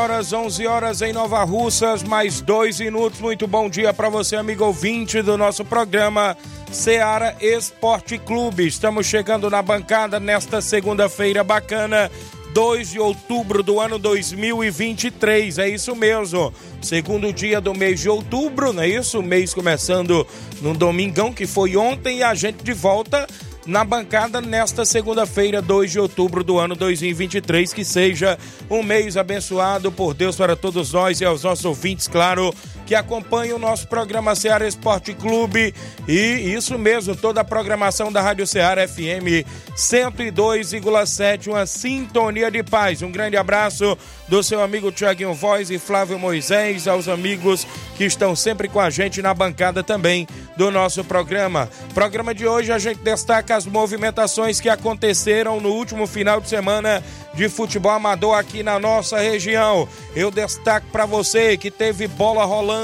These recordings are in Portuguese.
Horas, 11 horas em Nova Russas, mais dois minutos. Muito bom dia para você, amigo ouvinte do nosso programa Seara Esporte Clube. Estamos chegando na bancada nesta segunda-feira bacana. 2 de outubro do ano 2023, é isso mesmo. Segundo dia do mês de outubro, não é isso? O mês começando no domingão, que foi ontem, e a gente de volta na bancada nesta segunda-feira, 2 de outubro do ano 2023. Que seja um mês abençoado por Deus para todos nós e aos nossos ouvintes, claro que acompanha o nosso programa Seara Esporte Clube e isso mesmo, toda a programação da Rádio Seara FM 102,7, uma sintonia de paz. Um grande abraço do seu amigo Tiaguinho Voz e Flávio Moisés, aos amigos que estão sempre com a gente na bancada também do nosso programa. Programa de hoje a gente destaca as movimentações que aconteceram no último final de semana de futebol amador aqui na nossa região. Eu destaco para você que teve bola rolando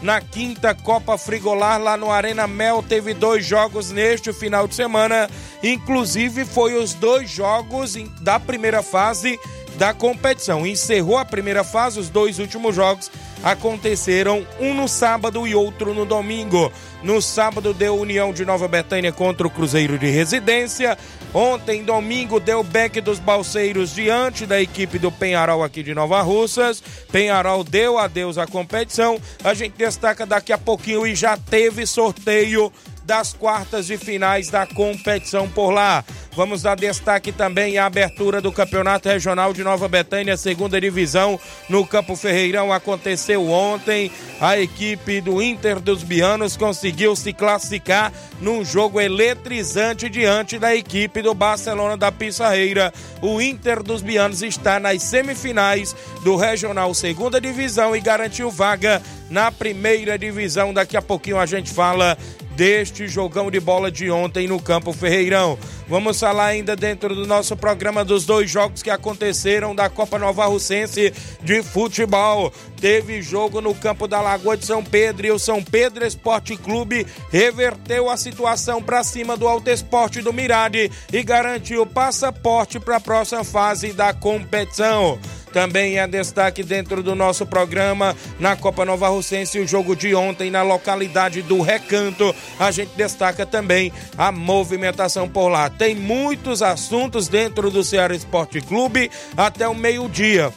na quinta Copa Frigolar lá no Arena Mel. Teve dois jogos neste final de semana, inclusive foi os dois jogos da primeira fase da competição. Encerrou a primeira fase, os dois últimos jogos aconteceram um no sábado e outro no domingo. No sábado deu União de Nova Betânia contra o Cruzeiro de Residência. Ontem, domingo, deu Beck dos Balseiros diante da equipe do Penharol aqui de Nova Russas. Penharol deu adeus à competição. A gente destaca daqui a pouquinho e já teve sorteio das quartas de finais da competição por lá. Vamos dar destaque também à abertura do Campeonato Regional de Nova Betânia, segunda divisão, no Campo Ferreirão. Aconteceu ontem. A equipe do Inter dos Bianos conseguiu se classificar num jogo eletrizante diante da equipe do Barcelona da Pissarreira. O Inter dos Bianos está nas semifinais do Regional Segunda Divisão e garantiu vaga na primeira divisão. Daqui a pouquinho a gente fala deste jogão de bola de ontem no Campo Ferreirão. Vamos falar ainda dentro do nosso programa dos dois jogos que aconteceram da Copa Nova Russense de futebol. Teve jogo no campo da Lagoa de São Pedro e o São Pedro Esporte Clube reverteu a situação para cima do Alto Esporte do Mirade e garantiu passaporte para a próxima fase da competição. Também é destaque dentro do nosso programa na Copa Nova Russense o jogo de ontem na localidade do Recanto. A gente destaca também a movimentação por lá. Tem muitos assuntos dentro do Ceará Esporte Clube até o meio-dia.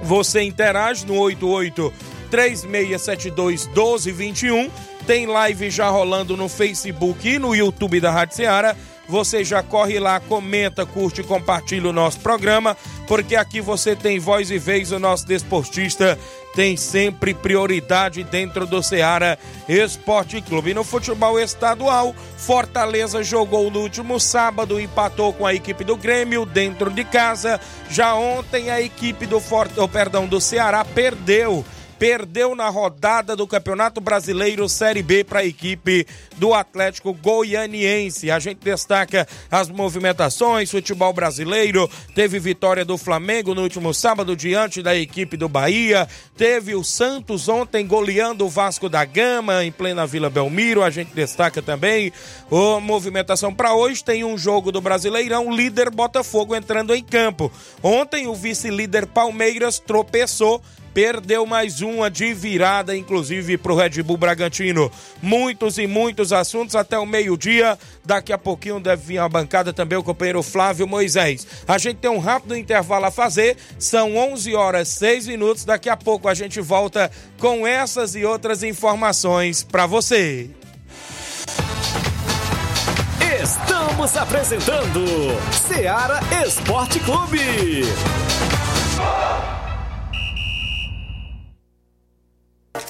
Você interage no 88 3672 1221. Tem live já rolando no Facebook e no YouTube da Rádio Ceará você já corre lá, comenta, curte compartilha o nosso programa, porque aqui você tem voz e vez, o nosso desportista tem sempre prioridade dentro do Ceará Esporte Clube. E no futebol estadual, Fortaleza jogou no último sábado, empatou com a equipe do Grêmio dentro de casa. Já ontem a equipe do Fort... oh, perdão, do Ceará perdeu perdeu na rodada do Campeonato Brasileiro Série B para a equipe do Atlético Goianiense. A gente destaca as movimentações, futebol brasileiro, teve vitória do Flamengo no último sábado diante da equipe do Bahia, teve o Santos ontem goleando o Vasco da Gama em plena Vila Belmiro. A gente destaca também a movimentação para hoje tem um jogo do Brasileirão, líder Botafogo entrando em campo. Ontem o vice-líder Palmeiras tropeçou perdeu mais uma de virada, inclusive para o Red Bull Bragantino. Muitos e muitos assuntos até o meio-dia. Daqui a pouquinho deve vir a bancada também o companheiro Flávio Moisés. A gente tem um rápido intervalo a fazer, são 11 horas 6 minutos. Daqui a pouco a gente volta com essas e outras informações para você. Estamos apresentando Seara Esporte Clube.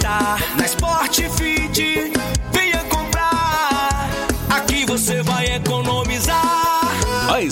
Da.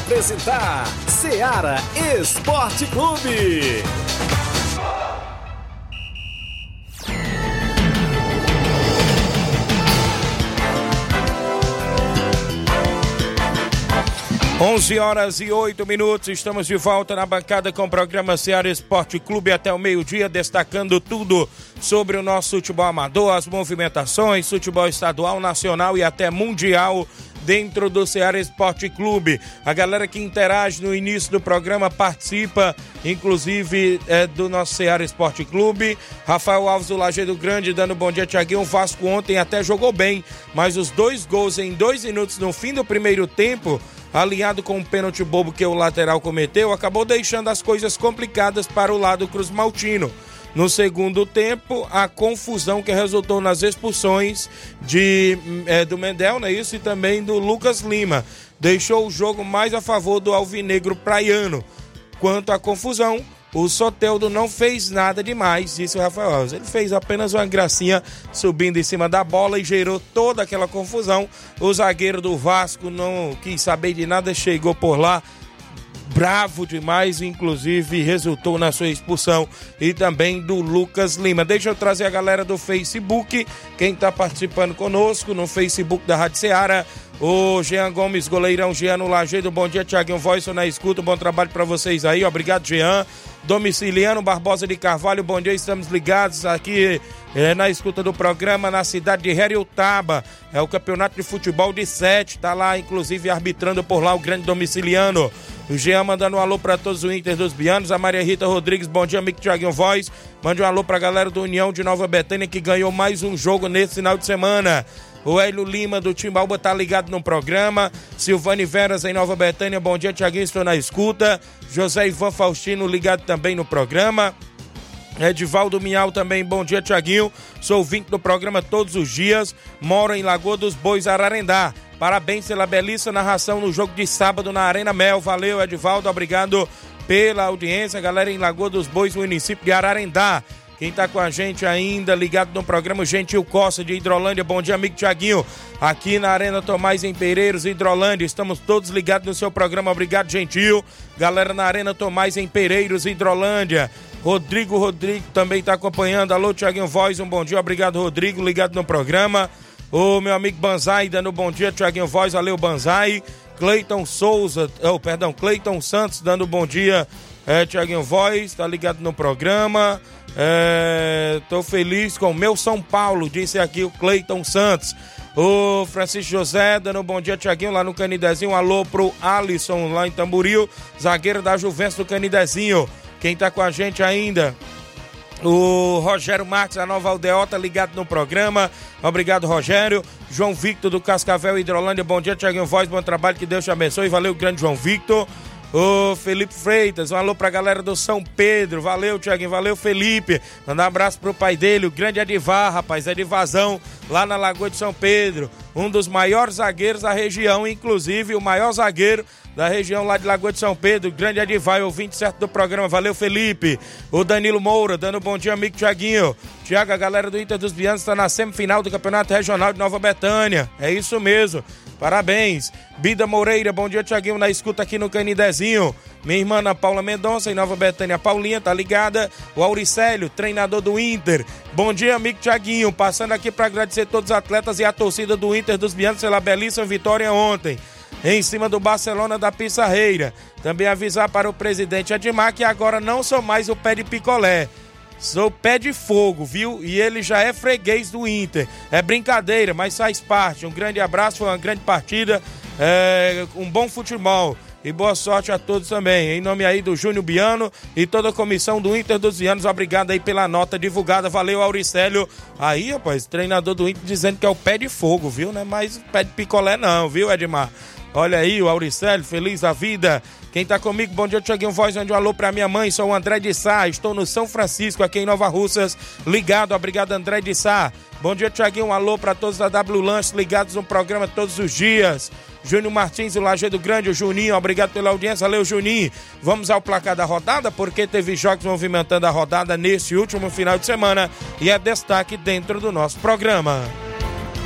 Apresentar Seara Esporte Clube. 11 horas e 8 minutos, estamos de volta na bancada com o programa Ceará Esporte Clube até o meio-dia, destacando tudo sobre o nosso futebol amador, as movimentações, futebol estadual, nacional e até mundial dentro do Ceará Esporte Clube. A galera que interage no início do programa participa, inclusive é, do nosso Ceará Esporte Clube. Rafael Alves do Lajeado Grande dando bom dia, Tiaguinho. O Vasco ontem até jogou bem, mas os dois gols em dois minutos no fim do primeiro tempo alinhado com o pênalti bobo que o lateral cometeu, acabou deixando as coisas complicadas para o lado Cruz Maltino. No segundo tempo, a confusão que resultou nas expulsões de, é, do Mendel, né, isso, e também do Lucas Lima, deixou o jogo mais a favor do Alvinegro Praiano. Quanto à confusão, o Soteldo não fez nada demais, disse o Rafael Alves. Ele fez apenas uma gracinha subindo em cima da bola e gerou toda aquela confusão. O zagueiro do Vasco não quis saber de nada, chegou por lá bravo demais, inclusive resultou na sua expulsão e também do Lucas Lima. Deixa eu trazer a galera do Facebook, quem está participando conosco no Facebook da Rádio Ceará. O Jean Gomes, goleirão Jean no Lajeiro. Bom dia, Tiaguinho Voz, na escuta. Bom trabalho para vocês aí. Obrigado, Jean. Domiciliano Barbosa de Carvalho, bom dia. Estamos ligados aqui é, na escuta do programa na cidade de Heriotaba. É o campeonato de futebol de sete. Tá lá, inclusive, arbitrando por lá o grande domiciliano. O Jean mandando um alô para todos os Inter dos Bianos. A Maria Rita Rodrigues, bom dia, amigo Tiaguinho Voz. Mande um alô para a galera do União de Nova Betânia que ganhou mais um jogo nesse final de semana. O Hélio Lima do Timbaúba tá ligado no programa. Silvane Veras em Nova Betânia. Bom dia, Tiaguinho. Estou na escuta. José Ivan Faustino ligado também no programa. Edivaldo Miau também, bom dia, Tiaguinho. Sou ouvinte do programa todos os dias. Moro em Lagoa dos Bois, Ararendá. Parabéns pela belíssima narração no jogo de sábado na Arena Mel. Valeu, Edivaldo. Obrigado pela audiência. Galera em Lagoa dos Bois, município de Ararendá. Quem está com a gente ainda ligado no programa Gentil Costa de Hidrolândia. Bom dia, amigo Tiaguinho. Aqui na Arena Tomás em Pereiros, Hidrolândia. Estamos todos ligados no seu programa. Obrigado, Gentil. Galera na Arena Tomás em Pereiros, Hidrolândia. Rodrigo Rodrigo também está acompanhando. Alô, Tiaguinho Voz, um bom dia. Obrigado, Rodrigo, ligado no programa. O meu amigo Banzai dando bom dia, Tiaguinho Voz, valeu Banzai. Cleiton Souza, oh, perdão, Cleiton Santos dando bom dia, é, Tiaguinho Voz, tá ligado no programa. É, tô feliz com o meu São Paulo, disse aqui o Cleiton Santos. O Francisco José dando bom dia, Tiaguinho, lá no Canidezinho. Um alô pro Alisson, lá em Tamboril, zagueiro da Juventus do Canidezinho. Quem tá com a gente ainda? O Rogério Marques, a Nova Aldeota, ligado no programa. Obrigado, Rogério. João Victor do Cascavel Hidrolândia. Bom dia, Tiaguinho Voz. Bom trabalho, que Deus te abençoe. Valeu, grande João Victor. O Felipe Freitas, um alô pra galera do São Pedro. Valeu, Tiaguinho. Valeu, Felipe. Manda um abraço pro pai dele, o grande Edivar, rapaz. Edivazão, lá na Lagoa de São Pedro. Um dos maiores zagueiros da região, inclusive o maior zagueiro da região lá de Lagoa de São Pedro, grande Adivai, ouvinte certo do programa, valeu Felipe, o Danilo Moura, dando bom dia, amigo Tiaguinho, Tiago, a galera do Inter dos Bianos está na semifinal do Campeonato Regional de Nova Betânia, é isso mesmo, parabéns, Bida Moreira, bom dia Tiaguinho, na escuta aqui no Canidezinho, minha irmã Ana Paula Mendonça, em Nova Betânia, Paulinha, tá ligada, o Auricélio, treinador do Inter, bom dia, amigo Tiaguinho, passando aqui para agradecer todos os atletas e a torcida do Inter dos Bianos pela belíssima vitória ontem, em cima do Barcelona da Pissarreira. Também avisar para o presidente Admar que agora não sou mais o pé de picolé. Sou pé de fogo, viu? E ele já é freguês do Inter. É brincadeira, mas faz parte. Um grande abraço, foi uma grande partida, é, um bom futebol. E boa sorte a todos também. Em nome aí do Júnior Biano e toda a comissão do Inter dos Vianos, obrigado aí pela nota divulgada. Valeu, Auricélio. Aí, rapaz, treinador do Inter dizendo que é o pé de fogo, viu? Não é mais pé de picolé, não, viu, Edmar? Olha aí o Auricélio, feliz da vida. Quem tá comigo, bom dia, Tiaguinho Voz, onde um alô pra minha mãe, sou o André de Sá, estou no São Francisco, aqui em Nova Russas, ligado, obrigado André de Sá. Bom dia, Tiaguinho, um alô pra todos da W Lanche, ligados no programa todos os dias. Júnior Martins, o Lajeado Grande, o Juninho, obrigado pela audiência, valeu Juninho. Vamos ao placar da rodada, porque teve jogos movimentando a rodada nesse último final de semana e é destaque dentro do nosso programa.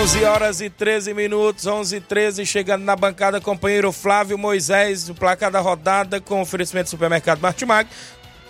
11 horas e 13 minutos, 11 e 13, chegando na bancada, companheiro Flávio Moisés, o placar da rodada com oferecimento do supermercado Martimag.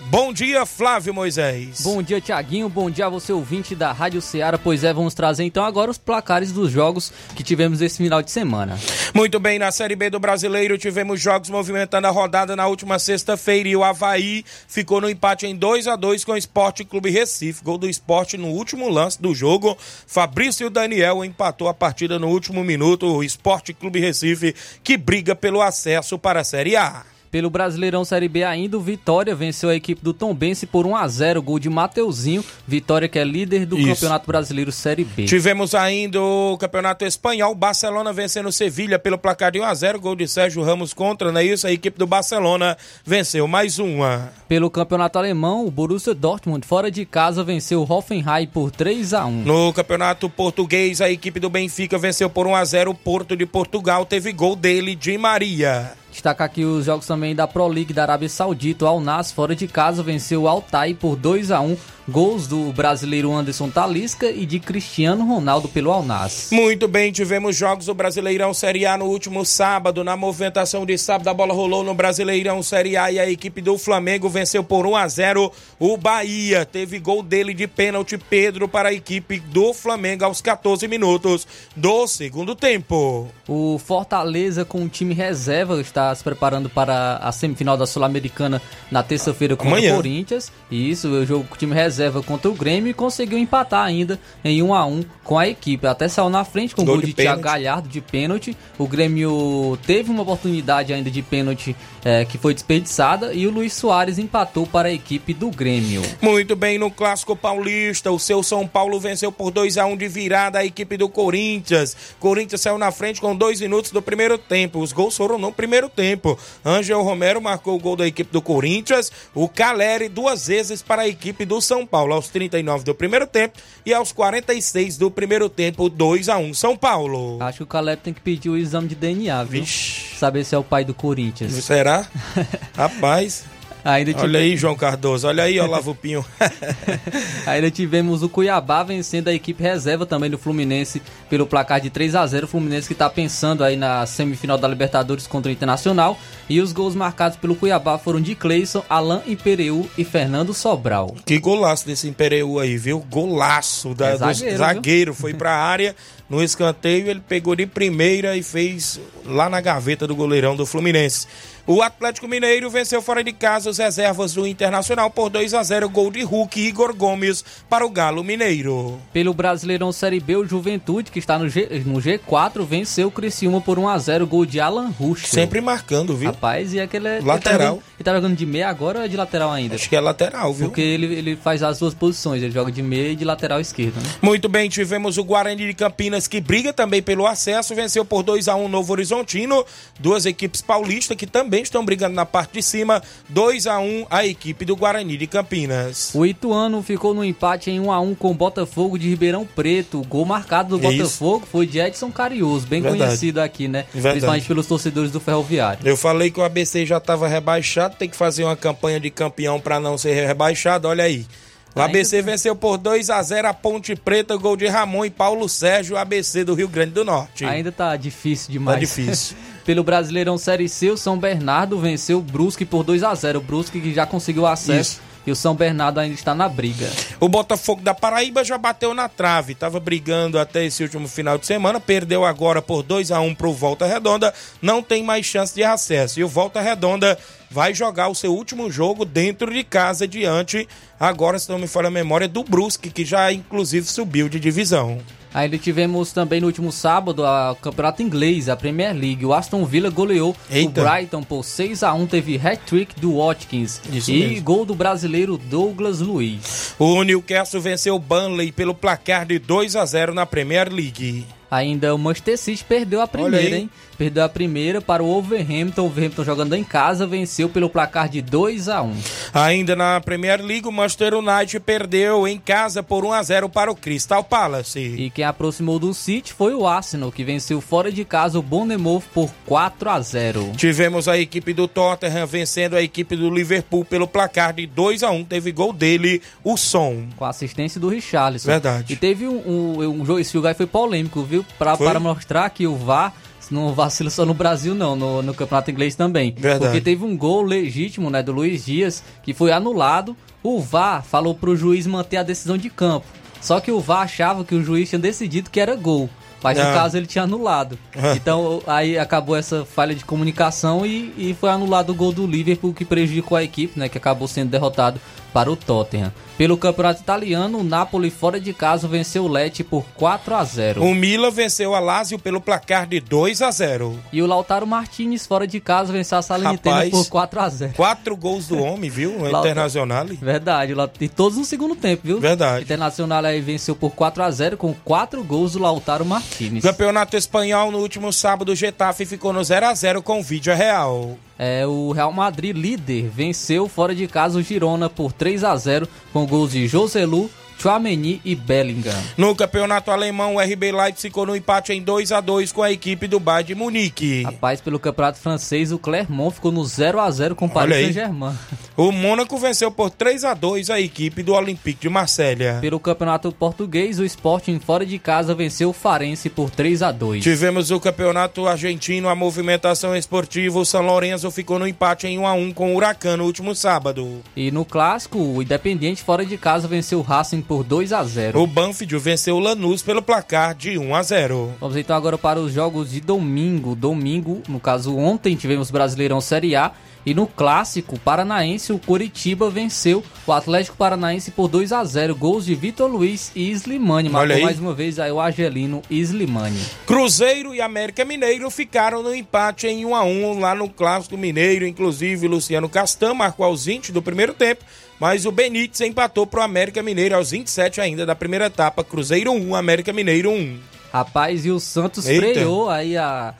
Bom dia, Flávio Moisés. Bom dia, Tiaguinho. Bom dia a você, ouvinte da Rádio Ceará. Pois é, vamos trazer então agora os placares dos jogos que tivemos esse final de semana. Muito bem, na Série B do Brasileiro tivemos jogos movimentando a rodada na última sexta-feira e o Havaí ficou no empate em 2 a 2 com o Esporte Clube Recife. Gol do esporte no último lance do jogo. Fabrício Daniel empatou a partida no último minuto. O Esporte Clube Recife que briga pelo acesso para a Série A. Pelo Brasileirão Série B ainda, o Vitória venceu a equipe do Tombense por 1 a 0 gol de Mateuzinho. Vitória que é líder do Isso. Campeonato Brasileiro Série B. Tivemos ainda o Campeonato Espanhol, Barcelona vencendo Sevilha pelo placar de 1 a 0 gol de Sérgio Ramos contra, não é isso? A equipe do Barcelona venceu mais uma. Pelo Campeonato Alemão, o Borussia Dortmund fora de casa venceu o Hoffenheim por 3 a 1. No Campeonato Português, a equipe do Benfica venceu por 1 a 0 o Porto de Portugal, teve gol dele de Maria. Destacar aqui os jogos também da Pro League da Arábia Saudita. O Al Nassr fora de casa venceu o Altai por 2 a 1 Gols do brasileiro Anderson Talisca e de Cristiano Ronaldo pelo Al Nassr. Muito bem, tivemos jogos do Brasileirão Série A no último sábado. Na movimentação de sábado, a bola rolou no Brasileirão Série A e a equipe do Flamengo venceu por 1 a 0 o Bahia. Teve gol dele de pênalti Pedro para a equipe do Flamengo aos 14 minutos do segundo tempo. O Fortaleza com o time reserva está se preparando para a semifinal da Sul-Americana na terça-feira contra Amanhã. o Corinthians. E isso, o jogo com o time reserva contra o Grêmio e conseguiu empatar ainda em 1 a 1 com a equipe. Até saiu na frente com o Gol gol de de, Thiago. Galhardo de pênalti. O Grêmio teve uma oportunidade ainda de pênalti eh, que foi desperdiçada e o Luiz Soares empatou para a equipe do Grêmio. Muito bem, no Clássico Paulista, o seu São Paulo venceu por 2 a 1 de virada a equipe do Corinthians. Corinthians saiu na frente com dois minutos do primeiro tempo. Os gols foram no primeiro tempo. Ângel Romero marcou o gol da equipe do Corinthians, o Caleri duas vezes para a equipe do São Paulo, aos 39 do primeiro tempo e aos 46 do primeiro tempo, 2 a 1 São Paulo. Acho que o Caleb tem que pedir o exame de DNA, viu? Vixe. Saber se é o pai do Corinthians. Será? Rapaz, Ainda tive- olha aí, João Cardoso, olha aí, Olavo Pinho. Ainda tivemos o Cuiabá vencendo a equipe reserva também do Fluminense pelo placar de 3 a 0 O Fluminense que está pensando aí na semifinal da Libertadores contra o Internacional. E os gols marcados pelo Cuiabá foram de Cleison, Alain Impereu e Fernando Sobral. Que golaço desse Impereu aí, viu? Golaço da, É do zagueiro, zagueiro. Foi pra área, no escanteio, ele pegou de primeira e fez lá na gaveta do goleirão do Fluminense. O Atlético Mineiro venceu fora de casa os reservas do Internacional por 2 a 0 Gol de Hulk e Igor Gomes para o Galo Mineiro. Pelo Brasileirão Série B, o Juventude, que está no, G, no G4, venceu o Criciúma por 1 a 0 Gol de Alan Ruschel. Sempre marcando, viu? Rapaz, e aquele... é- Lateral. Ele tá, jogando, ele tá jogando de meia agora ou é de lateral ainda? Acho que é lateral, viu? Porque ele, ele faz as duas posições, ele joga de meia e de lateral esquerdo, né? Muito bem, tivemos o Guarani de Campinas que briga também pelo acesso, venceu por 2 a 1 Novo Horizontino, duas equipes paulistas que também estão brigando na parte de cima, 2 a 1 a equipe do Guarani de Campinas. O Ituano ficou no empate em 1 a 1 com o Botafogo de Ribeirão Preto. O gol marcado do Isso. Botafogo foi de Edson Carioso, bem Verdade. conhecido aqui, né? Verdade. Principalmente pelos torcedores do Ferroviário. Eu falei que o ABC já estava rebaixado, tem que fazer uma campanha de campeão para não ser rebaixado, olha aí. O ABC venceu por 2 a 0 a Ponte Preta, gol de Ramon e Paulo Sérgio, ABC do Rio Grande do Norte. Ainda tá difícil demais. Tá difícil. Pelo Brasileirão Série C, o São Bernardo venceu o Brusque por 2 a 0 O Brusque que já conseguiu acesso. Isso. E o São Bernardo ainda está na briga. O Botafogo da Paraíba já bateu na trave, estava brigando até esse último final de semana, perdeu agora por 2 a 1 para o Volta Redonda, não tem mais chance de acesso. E o Volta Redonda vai jogar o seu último jogo dentro de casa diante, agora se não me falha a memória, do Brusque, que já inclusive subiu de divisão. Ainda tivemos também no último sábado a Campeonato Inglês, a Premier League. O Aston Villa goleou Eita. o Brighton por 6 a 1 teve hat-trick do Watkins Isso e mesmo. gol do brasileiro Douglas Luiz. O Newcastle venceu o Burnley pelo placar de 2 a 0 na Premier League. Ainda o Manchester City perdeu a primeira, hein? Perdeu a primeira para o Wolverhampton. O Wolverhampton jogando em casa venceu pelo placar de 2 a 1 Ainda na Premier League, o Manchester United perdeu em casa por 1 a 0 para o Crystal Palace. E quem aproximou do City foi o Arsenal, que venceu fora de casa o Bournemouth por 4 a 0 Tivemos a equipe do Tottenham vencendo a equipe do Liverpool pelo placar de 2 a 1 Teve gol dele, o Som. Com a assistência do Richarlison. Verdade. E teve um, um, um jogo, esse aí foi polêmico, viu? Pra, Foi? para mostrar que o VAR não vacila só no Brasil, não, no, no Campeonato Inglês também. Verdade. Porque teve um gol legítimo, né, do Luiz Dias, que foi anulado. O VAR falou pro juiz manter a decisão de campo. Só que o VAR achava que o juiz tinha decidido que era gol. Mas no Ah. caso ele tinha anulado. Então aí acabou essa falha de comunicação e, e foi anulado o gol do Liverpool que prejudicou a equipe, né? Que acabou sendo derrotado para o Tottenham. Pelo campeonato italiano, o Napoli fora de casa venceu o Lecce por 4 a 0 O Milan venceu a Lazio pelo placar de 2 a 0 E o Lautaro Martinez fora de casa venceu a Salernitana Rapaz. por 4 a 0 Quatro gols do homem, viu? O. Internacional. Verdade, e todos no segundo tempo, viu? Verdade. Internacional aí venceu por 4 a 0 com 4 gols do Lautaro Martinez. Campeonato Espanhol, no último sábado, o Getafe ficou no 0 a 0 com o Vídeo Real. É, o Real Madrid, líder, venceu fora de casa o Girona por 3 a 0 com gols de Joselu, Chouameni e Bellingham. No campeonato alemão, o RB Leipzig ficou no empate em 2 a 2 com a equipe do Bayern de Munique. Rapaz, pelo campeonato francês, o Clermont ficou no 0 a 0 com o Paris. Saint-Germain. O Mônaco venceu por 3 a 2 a equipe do Olympique de Marselha. Pelo campeonato português, o Sporting fora de casa venceu o Farense por 3 a 2 Tivemos o campeonato argentino, a movimentação esportiva. O São Lourenço ficou no empate em 1 a 1 com o Huracan no último sábado. E no clássico, o Independiente fora de casa venceu o Racing por 2 a 0 O Banfield venceu o Lanús pelo placar de 1 a 0. Vamos então agora para os jogos de domingo. Domingo, no caso ontem, tivemos Brasileirão Série A. E no clássico paranaense, o Coritiba venceu o Atlético Paranaense por 2 a 0 Gols de Vitor Luiz e Slimani. Marcou mais uma vez aí o Argelino Slimani. Cruzeiro e América Mineiro ficaram no empate em 1 a 1 lá no Clássico Mineiro. Inclusive, Luciano Castan marcou aos 20 do primeiro tempo, mas o Benítez empatou para o América Mineiro aos 27 ainda da primeira etapa. Cruzeiro 1, América Mineiro 1. Rapaz, e o Santos Eita. freou aí a,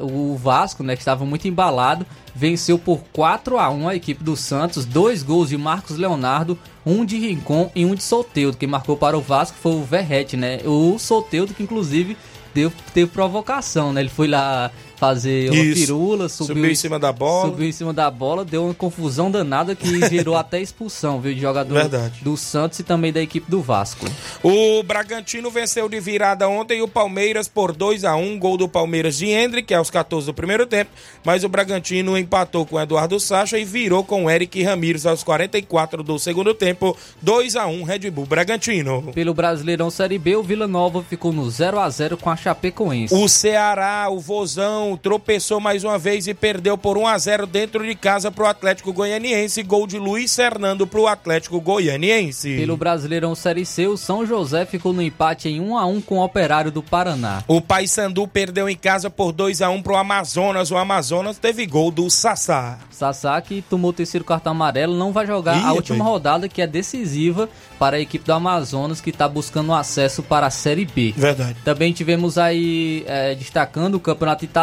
o Vasco, né, que estava muito embalado, venceu por 4 a 1 a equipe do Santos, dois gols de Marcos Leonardo, um de Rincon e um de Solteudo. Quem marcou para o Vasco foi o Verrete, né? O Solteudo que inclusive deu, teve provocação, né? Ele foi lá fazer uma Isso. pirula, subiu, Subiu em cima da bola. Subiu em cima da bola, deu uma confusão danada que gerou até expulsão, viu? De jogador Verdade. do Santos e também da equipe do Vasco. O Bragantino venceu de virada ontem o Palmeiras por 2 a 1 Gol do Palmeiras de Hendrick, aos 14 do primeiro tempo. Mas o Bragantino empatou com o Eduardo Sacha e virou com o Eric Ramírez aos 44 do segundo tempo. 2 a 1 Red Bull Bragantino. Pelo Brasileirão Série B, o Vila Nova ficou no 0 a 0 com a Chapecoense. O Ceará, o Vozão, tropeçou mais uma vez e perdeu por 1 a 0 dentro de casa para o Atlético Goianiense. Gol de Luiz Fernando para o Atlético Goianiense. Pelo Brasileirão Série C, o São José ficou no empate em 1 a 1 com o Operário do Paraná. O Paysandu perdeu em casa por 2 a 1 pro Amazonas. O Amazonas teve gol do Sassá. Sassá, que tomou o terceiro cartão amarelo, não vai jogar Ih, a última rapaz. rodada, que é decisiva para a equipe do Amazonas, que está buscando acesso para a Série B. Verdade. Também tivemos aí, é, destacando o campeonato italiano,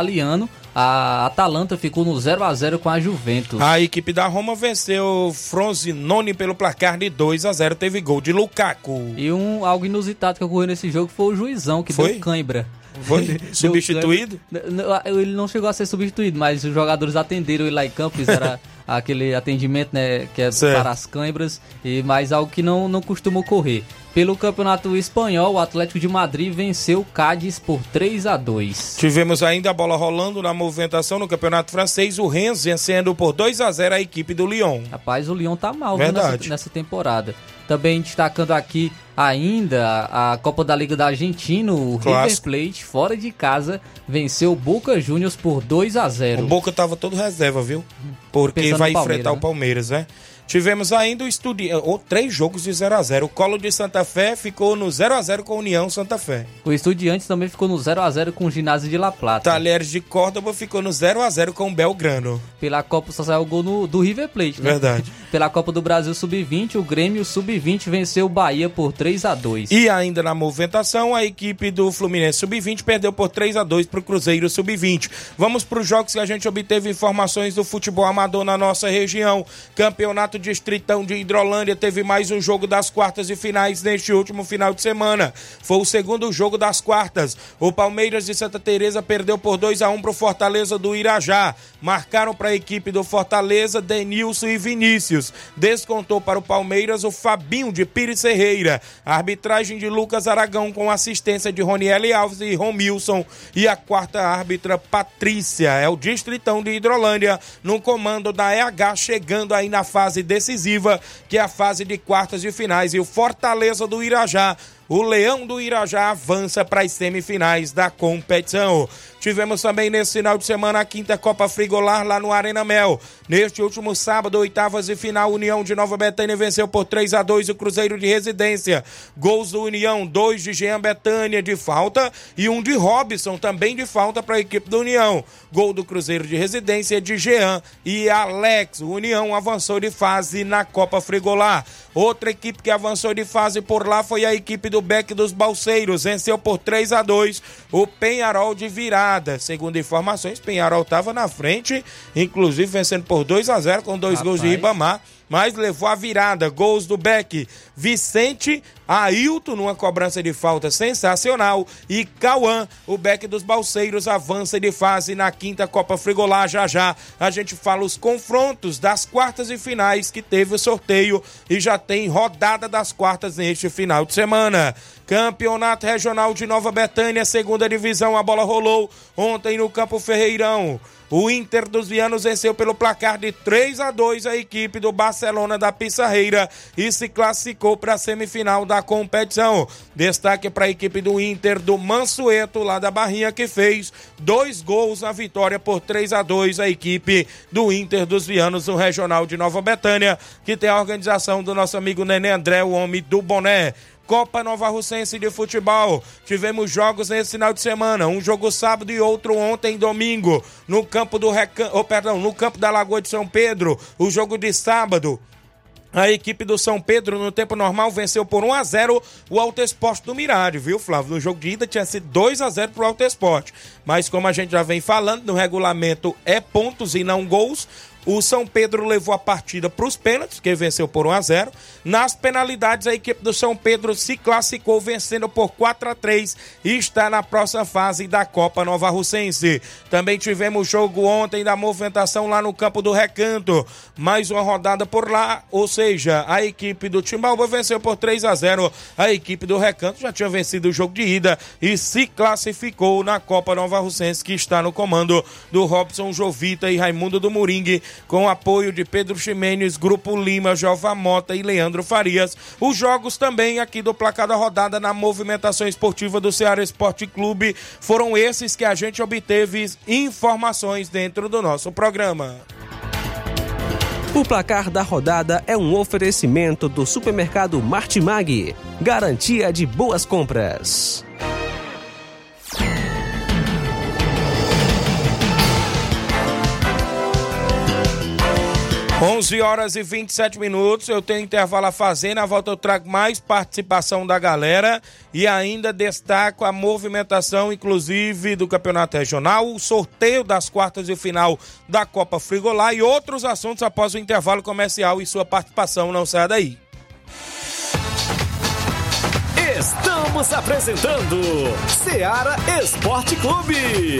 a Atalanta ficou no 0 a 0 com a Juventus. A equipe da Roma venceu Frosinone pelo placar de 2 a 0. Teve gol de Lukaku. E um, algo inusitado que ocorreu nesse jogo foi o juizão, que Foi? deu cãibra. Foi substituído? Ele não chegou a ser substituído, mas os jogadores atenderam ele lá em campo, fizeram aquele atendimento, né, que é Certo. para as câimbras, e mais algo que não, não costuma ocorrer. Pelo Campeonato Espanhol, o Atlético de Madrid venceu o Cádiz por 3 a 2 Tivemos ainda a bola rolando na movimentação no Campeonato Francês. O Rennes vencendo por 2 a 0 a equipe do Lyon. Rapaz, o Lyon tá mal nessa, nessa temporada. Também destacando aqui ainda a Copa da Liga da Argentina, o River. Plate, fora de casa, venceu o Boca Juniors por 2 a 0 O Boca tava todo reserva, viu? Porque Pensando vai Palmeiras, enfrentar o né? Palmeiras, né? Tivemos ainda o Estudiantes, ou três jogos de 0 a 0 O Colo de Santa Fé ficou no 0 a 0 com a União Santa Fé. O Estudiantes também ficou no 0 a 0 com o Ginásio de La Plata. Talheres de Córdoba ficou no 0 a 0 com o Belgrano. Pela Copa só saiu o gol no- do River Plate, né? Verdade. Pela Copa do Brasil Sub-20, o Grêmio Sub-20 venceu o Bahia por 3 a 2 E ainda na movimentação, a equipe do Fluminense Sub-20 perdeu por 3 a 2 para o Cruzeiro Sub-20. Vamos para os jogos que a gente obteve informações do futebol amador na nossa região. Campeonato Distritão de Hidrolândia teve mais um jogo das quartas e finais neste último final de semana. Foi o segundo jogo das quartas. O Palmeiras de Santa Teresa perdeu por 2 a 1 para o Fortaleza do Irajá. Marcaram para a equipe do Fortaleza Denilson e Vinícius. Descontou para o Palmeiras o Fabinho de Pires Ferreira. A arbitragem de Lucas Aragão com assistência de Roniele Alves e Romilson. E a quarta árbitra Patrícia. É o Distritão de Hidrolândia no comando da EH chegando aí na fase decisiva, que é a fase de quartas de finais. E o Fortaleza do Irajá o Leão do Irajá avança para as semifinais da competição. Tivemos também nesse final de semana a quinta Copa Frigolar lá no Arena Mel. Neste último sábado, oitavas de final, União de Nova Betânia venceu por 3 a 2 o Cruzeiro de Residência. Gols do União, dois de Jean Betânia de falta e um de Robson também de falta para a equipe do União. Gol do Cruzeiro de Residência de Jean e Alex. O União avançou de fase na Copa Frigolar. Outra equipe que avançou de fase por lá foi a equipe do Beck dos Balseiros. Venceu por 3 a 2 o Penharol de virada. Segundo informações, Penharol estava na frente, inclusive vencendo por 2 a 0 com dois gols de Rapaz. Ribamar. Mas levou a virada, gols do Beck, Vicente, Ailton numa cobrança de falta sensacional e Cauã, o Beck dos Balseiros, avança de fase na quinta Copa Frigolar. Já já a gente fala os confrontos das quartas e finais que teve o sorteio e já tem rodada das quartas neste final de semana. Campeonato Regional de Nova Betânia, segunda divisão, a bola rolou ontem no Campo Ferreirão. O Inter dos Vianos venceu pelo placar de 3 a 2 a equipe do Barcelona da Pissarreira e se classificou para a semifinal da competição. Destaque para a equipe do Inter do Mansueto, lá da Barrinha, que fez dois gols na vitória por 3 a 2 a equipe do Inter dos Vianos, no Regional de Nova Betânia, que tem a organização do nosso amigo Nenê André, o homem do boné. Copa Nova Russense de Futebol. Tivemos jogos nesse final de semana, um jogo sábado e outro ontem domingo, no campo do Recan... oh, perdão, no campo da Lagoa de São Pedro. O jogo de sábado A equipe do São Pedro, no tempo normal, venceu por 1 a 0 o Alto Esporte do Mirário, viu, Flávio? No jogo de ida tinha sido 2 a 0 pro Alto Esporte. Mas como a gente já vem falando, no regulamento é pontos e não gols. O São Pedro levou a partida para os pênaltis, que venceu por 1 a 0. Nas penalidades, a equipe do São Pedro se classificou vencendo por 4 a 3 e está na próxima fase da Copa Nova Russense. Também tivemos jogo ontem da movimentação lá no campo do Recanto. Mais uma rodada por lá, ou seja, a equipe do Timbaúba venceu por 3 a 0. A equipe do Recanto já tinha vencido o jogo de ida e se classificou na Copa Nova Russense, que está no comando do Robson Jovita e Raimundo do Moringue com apoio de Pedro Ximenes, Grupo Lima, Jova Mota e Leandro Farias. Os jogos também aqui do placar da rodada na movimentação esportiva do Ceará Esporte Clube foram esses que a gente obteve informações dentro do nosso programa. O placar da rodada é um oferecimento do supermercado Martimag, garantia de boas compras. 11 horas e 27 minutos. Eu tenho intervalo a fazer. Na volta eu trago mais participação da galera e ainda destaco a movimentação, inclusive, do campeonato regional, o sorteio das quartas e final da Copa Frigolá e outros assuntos após o intervalo comercial e sua participação. Não saia daí. Estamos apresentando Seara Esporte Clube.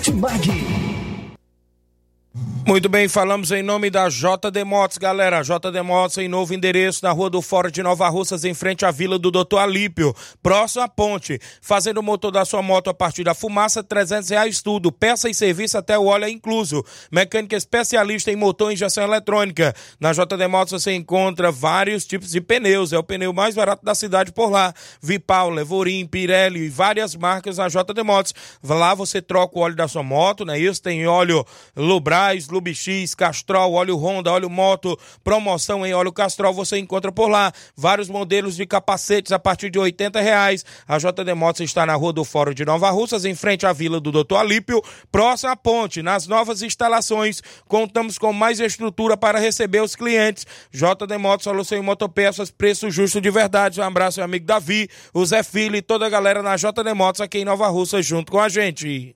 Martimag. Muito bem, falamos em nome da JD Motos, galera. JD Motos em novo endereço na Rua do Fora de Nova Russas, em frente à Vila do Doutor Alípio, próximo à ponte. Fazendo o motor da sua moto a partir da fumaça, 300 reais tudo. Peça e serviço até o óleo é incluso. Mecânica especialista em motor e injeção eletrônica. Na JD Motos você encontra vários tipos de pneus. É o pneu mais barato da cidade por lá. Vipal, Levorim, Pirelli e várias marcas na JD Motos. Lá você troca o óleo da sua moto, né? Isso tem óleo Lubrais, Lubix, Castrol, óleo Honda, óleo Moto, promoção em óleo Castrol, você encontra por lá. Vários modelos de capacetes a partir de 80 reais. A JD Motos está na Rua do Fórum de Nova Russas, em frente à Vila do Doutor Alípio, próxima à ponte. Nas novas instalações, contamos com mais estrutura para receber os clientes. JD Motos, solução em motopeças, preço justo de verdade. Um abraço, meu amigo Davi, o Zé Filho e toda a galera na JD Motos aqui em Nova Russa junto com a gente.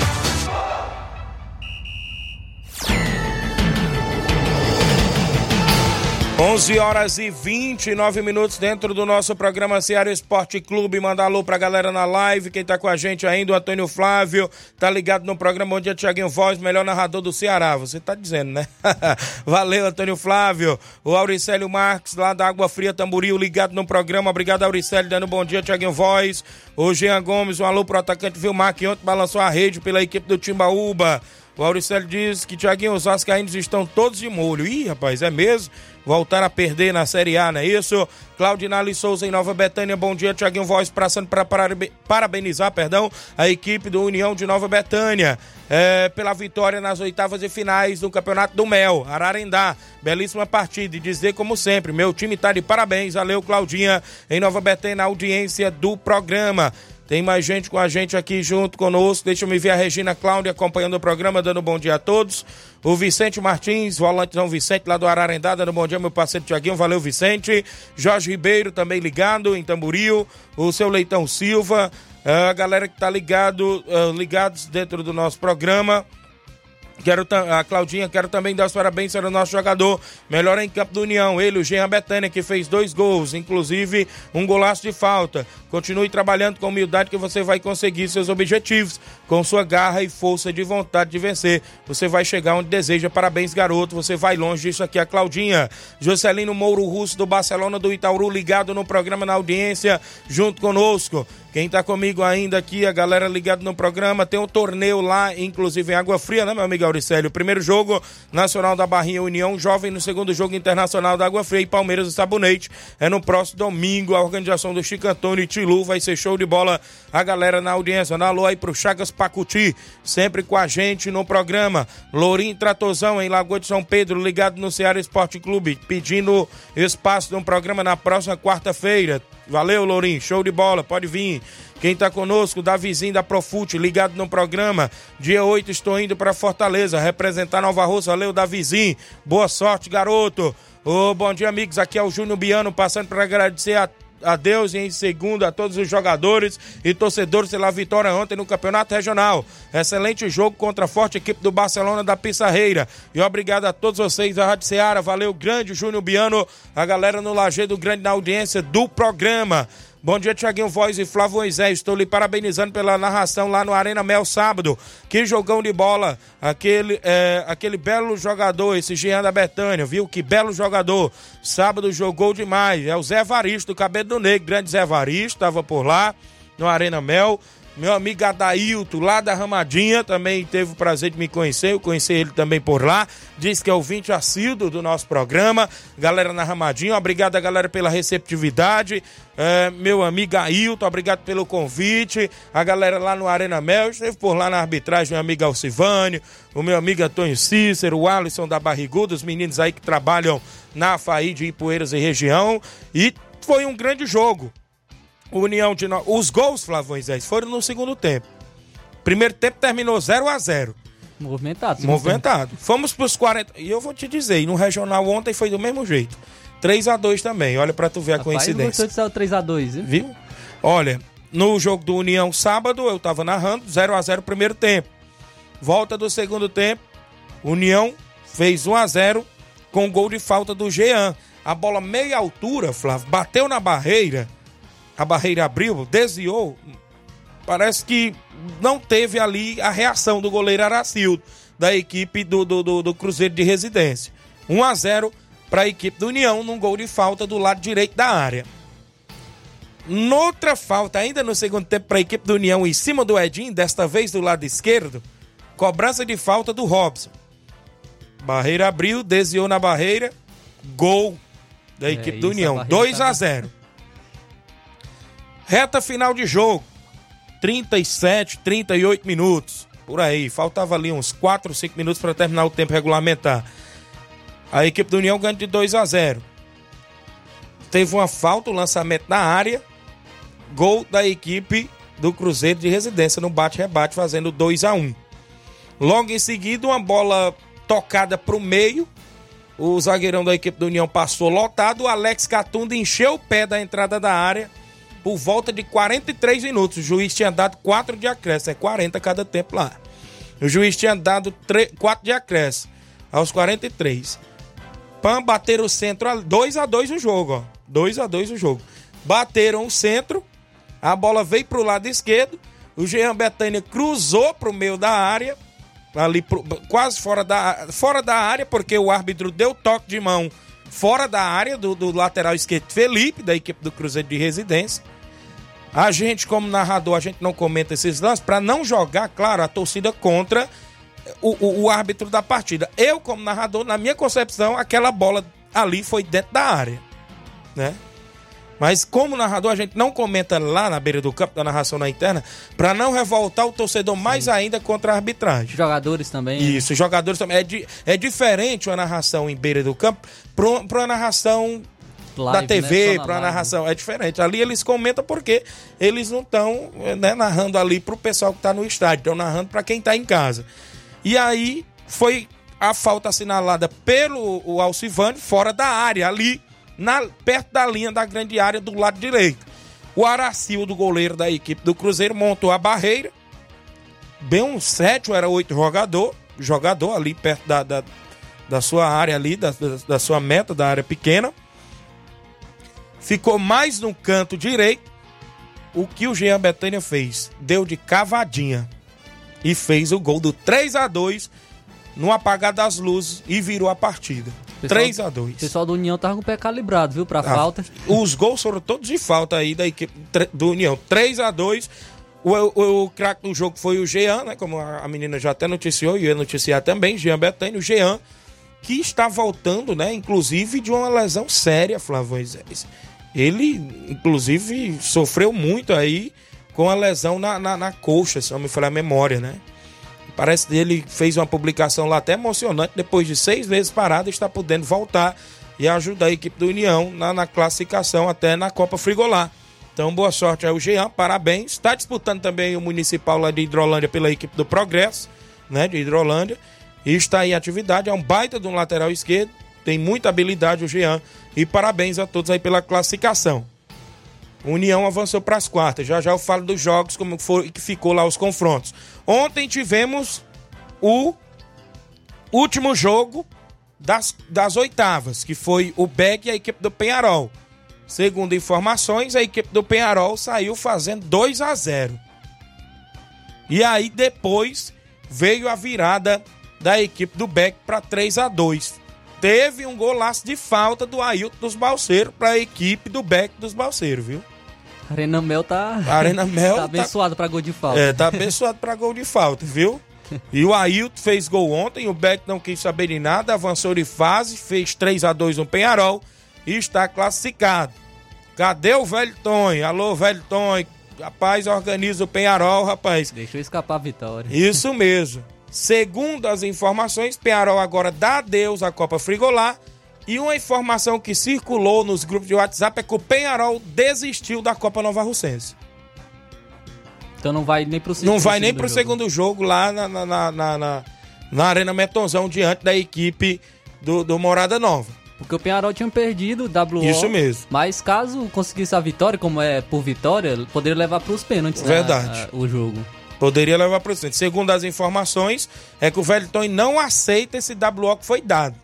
11 horas e 29 minutos dentro do nosso programa Ceará Esporte Clube. Manda alô pra galera na live. Quem tá com a gente ainda, o Antônio Flávio, tá ligado no programa Bom Dia Tiaguinho Voz, melhor narrador do Ceará. Você tá dizendo, né? Valeu, Antônio Flávio. O Auricélio Marques, lá da Água Fria Tamboril, ligado no programa. Obrigado, Auricélio, dando bom dia, Tiaguinho Voz. O Jean Gomes, um alô pro atacante Vilmar, que ontem balançou a rede pela equipe do Timbaúba. O Auricélio diz que Tiaguinho, os vascaínos estão todos de molho. Ih, rapaz, é mesmo? Voltar a perder na Série A, não é isso? Claudinali Souza em Nova Betânia, bom dia. Tiaguinho Voz passando para parabenizar, perdão, a equipe do União de Nova Betânia. É, pela vitória nas oitavas e finais do Campeonato do Mel, Ararendá. Belíssima partida e dizer como sempre, meu time tá de parabéns. Valeu, Claudinha, em Nova Betânia, na audiência do programa. Tem mais gente com a gente aqui junto conosco. Deixa eu me ver a Regina Cláudia acompanhando o programa, dando bom dia a todos. O Vicente Martins, volante São Vicente, lá do Ararendá, dando bom dia, meu parceiro Tiaguinho. Valeu, Vicente. Jorge Ribeiro também ligado em Tamburil. O seu Leitão Silva. A galera que tá ligado, ligados dentro do nosso programa. Quero a Claudinha, quero também dar os parabéns para o nosso jogador, melhor em campo do União, ele, o Jean Betânia, que fez dois gols, inclusive um golaço de falta. Continue trabalhando com humildade que você vai conseguir seus objetivos, com sua garra e força de vontade de vencer. Você vai chegar onde deseja. Parabéns, garoto, você vai longe. Isso aqui é a Claudinha. Jocelino Mouro Russo, do Barcelona do Itaúru, ligado no programa na audiência, junto conosco. Quem tá comigo ainda aqui, a galera ligada no programa, tem um torneio lá, inclusive em Água Fria, né, meu amigo Auricélio? Primeiro jogo, Nacional da Barrinha União Jovem, no segundo jogo, Internacional da Água Fria e Palmeiras do Sabonete. É no próximo domingo, a organização do Chico Antônio e Tilu vai ser show de bola. A galera na audiência, na alô aí pro Chagas Pacuti, sempre com a gente no programa. Lourinho Tratozão, em Lagoa de São Pedro, ligado no Ceará Esporte Clube, pedindo espaço no programa na próxima quarta-feira. Valeu, Lourinho. Show de bola. Pode vir. Quem tá conosco, Davizinho da Profute, ligado no programa. Dia 8 estou indo para Fortaleza, representar Nova Rússia. Valeu, Davizinho. Boa sorte, garoto. Ô, bom dia, amigos. Aqui é o Júnior Biano, passando para agradecer a a Deus e em segundo a todos os jogadores e torcedores pela vitória ontem no Campeonato Regional. Excelente jogo contra a forte equipe do Barcelona da Pissarreira. E obrigado a todos vocês da Rádio Ceará. Valeu, grande Júnior Biano, a galera no Lajeado Grande na audiência do programa. Bom dia, Tiaguinho Voz e Flávio Moisés. Estou lhe parabenizando pela narração lá no Arena Mel sábado. Que jogão de bola. Aquele, é, aquele belo jogador, esse Jean da Betânia, viu? Que belo jogador. Sábado jogou demais. É o Zé Varisto, Cabelo do Negro. Grande Zé Varisto, estava por lá no Arena Mel. Meu amigo Adailto, lá da Ramadinha, também teve o prazer de me conhecer. Eu conheci ele também por lá. Diz que é ouvinte assíduo do nosso programa. Galera na Ramadinha, obrigado a galera pela receptividade. É, meu amigo Ailton, obrigado pelo convite. A galera lá no Arena Mel, esteve por lá na arbitragem, meu amigo Alcivânio, o meu amigo Antônio Cícero, o Alisson da Barriguda, os meninos aí que trabalham na FAI de Ipueiras e região. E foi um grande jogo. União de no... Os gols, Flávio Moisés, foram no segundo tempo. Primeiro tempo terminou 0 a 0 Movimentado. Movimentado. Fomos pros 40. E eu vou te dizer, no regional ontem foi do mesmo jeito. 3 a 2 também. Olha pra tu ver a Rapaz, coincidência. gostou de sair o 3x2, viu? Viu? Olha, no jogo do União sábado, eu tava narrando 0 a 0 primeiro tempo. Volta do segundo tempo, União fez 1 a 0 com gol de falta do Jean. A bola meia altura, Flávio, bateu na barreira. A barreira abriu, desviou. Parece que não teve ali a reação do goleiro Aracildo, da equipe do, do, do, do Cruzeiro de Residência. 1 a 0 para a equipe do União, num gol de falta do lado direito da área. Noutra falta, ainda no segundo tempo, para a equipe do União, em cima do Edinho, desta vez do lado esquerdo, cobrança de falta do Robson. Barreira abriu, desviou na barreira, gol da É, equipe do isso, a União, barreira 2 a tava- 0. Reta final de jogo, 37, 38 minutos, por aí. Faltava ali uns 4, 5 minutos para terminar o tempo regulamentar. A equipe do União ganha de 2 a 0. Teve uma falta, o lançamento na área. Gol da equipe do Cruzeiro de Residência no bate-rebate, fazendo 2 a 1 Logo em seguida, uma bola tocada para o meio. O zagueirão da equipe do União passou lotado. O Alex Catunda encheu o pé da entrada da área por volta de 43 minutos. O juiz tinha dado 4 de acréscimo, é 40 cada tempo lá. O juiz tinha dado 4 de acréscimo aos 43. Pam, bateram o centro, 2 a 2 o jogo, ó. 2 a 2 o jogo. Bateram o centro, a bola veio pro lado esquerdo, o Jean Betânia cruzou pro meio da área, ali pro- quase fora da, fora da área, porque o árbitro deu toque de mão fora da área do, do lateral esquerdo Felipe, da equipe do Cruzeiro de Residência. A gente, como narrador, a gente não comenta esses lances para não jogar, claro, a torcida contra o, o- o árbitro da partida. Eu, como narrador, na minha concepção, aquela bola ali foi dentro da área, né? Mas como narrador, a gente não comenta lá na beira do campo, da narração na interna, para não revoltar o torcedor mais ainda contra a arbitragem. Jogadores também. Isso, jogadores também. É, di- é diferente uma narração em beira do campo para uma narração da Live, TV, né? Para narração. É diferente. Ali eles comentam porque eles não estão né, narrando ali para o pessoal que está no estádio, estão narrando para quem está em casa. E aí foi a falta assinalada pelo o Alcivane fora da área, ali na, perto da linha da grande área do lado direito. O Aracil, goleiro da equipe do Cruzeiro, montou a barreira. Bem uns sete ou era oito jogador. jogador ali perto da, da, da sua área ali, da, da, da sua meta, da área pequena. Ficou mais no canto direito. O que o Jean Betânia fez? Deu de cavadinha e fez o gol do 3 a 2 no apagar das luzes e virou a partida. Pessoal- 3 a 2 O pessoal do União tava com o pé calibrado, viu, pra Ah, falta. Os gols foram todos de falta aí da equipe do União. 3 a 2 O, o, o craque do jogo foi o Jean, né? Como a, a menina já até noticiou, e eu ia noticiar também, Jean Betânia, o Jean, que está voltando, né? Inclusive de uma lesão séria, Flávio Moisés. Ele, inclusive, sofreu muito aí com a lesão na, na, na coxa, se não me falha a memória, né? Parece que ele fez uma publicação lá até emocionante. Depois de seis meses parado, está podendo voltar e ajudar a equipe do União na, na classificação até na Copa Frigolá. Então, boa sorte ao Jean, parabéns. Está disputando também o Municipal lá de Hidrolândia pela equipe do Progresso, né, de Hidrolândia. E está em atividade, é um baita de um lateral esquerdo, tem muita habilidade o Jean. E parabéns a todos aí pela classificação. União avançou para as quartas. Já já eu falo dos jogos, como foi que ficou lá os confrontos. Ontem tivemos o último jogo das, das oitavas, que foi o Beck e a equipe do Penharol. Segundo informações, a equipe do Penharol saiu fazendo 2 a 0. E aí depois veio a virada da equipe do Beck para 3 a 2. Teve um golaço de falta do Ailton dos Balseiros para a equipe do Beck dos Balseiros, viu? Arena Mel tá. A Arena Mel tá tá- abençoado pra gol de falta. É, tá abençoado pra gol de falta, viu? E o Ailton fez gol ontem, o Beck não quis saber de nada, avançou de fase, fez 3 a 2 no Penharol e está classificado. Cadê o velho Tonho? Alô, velho Tonho. Rapaz, organiza o Penharol, rapaz. Deixou escapar a vitória. Isso mesmo. Segundo as informações, Penharol agora dá adeus à Copa Frigolá. E uma informação que circulou nos grupos de WhatsApp é que o Penharol desistiu da Copa Nova Russense. Então não vai nem pro Não vai nem segundo pro jogo. segundo jogo lá na, na, na, na, na- na Arena Metonzão, diante da equipe do, do Morada Nova. Porque o Penharol tinha perdido o WO. Isso mesmo. Mas caso conseguisse a vitória, como é por vitória, poderia levar pros pênaltis. né, Verdade. a- o jogo. Poderia levar para o centro. Segundo as informações, é que o Wellington não aceita esse WO que foi dado.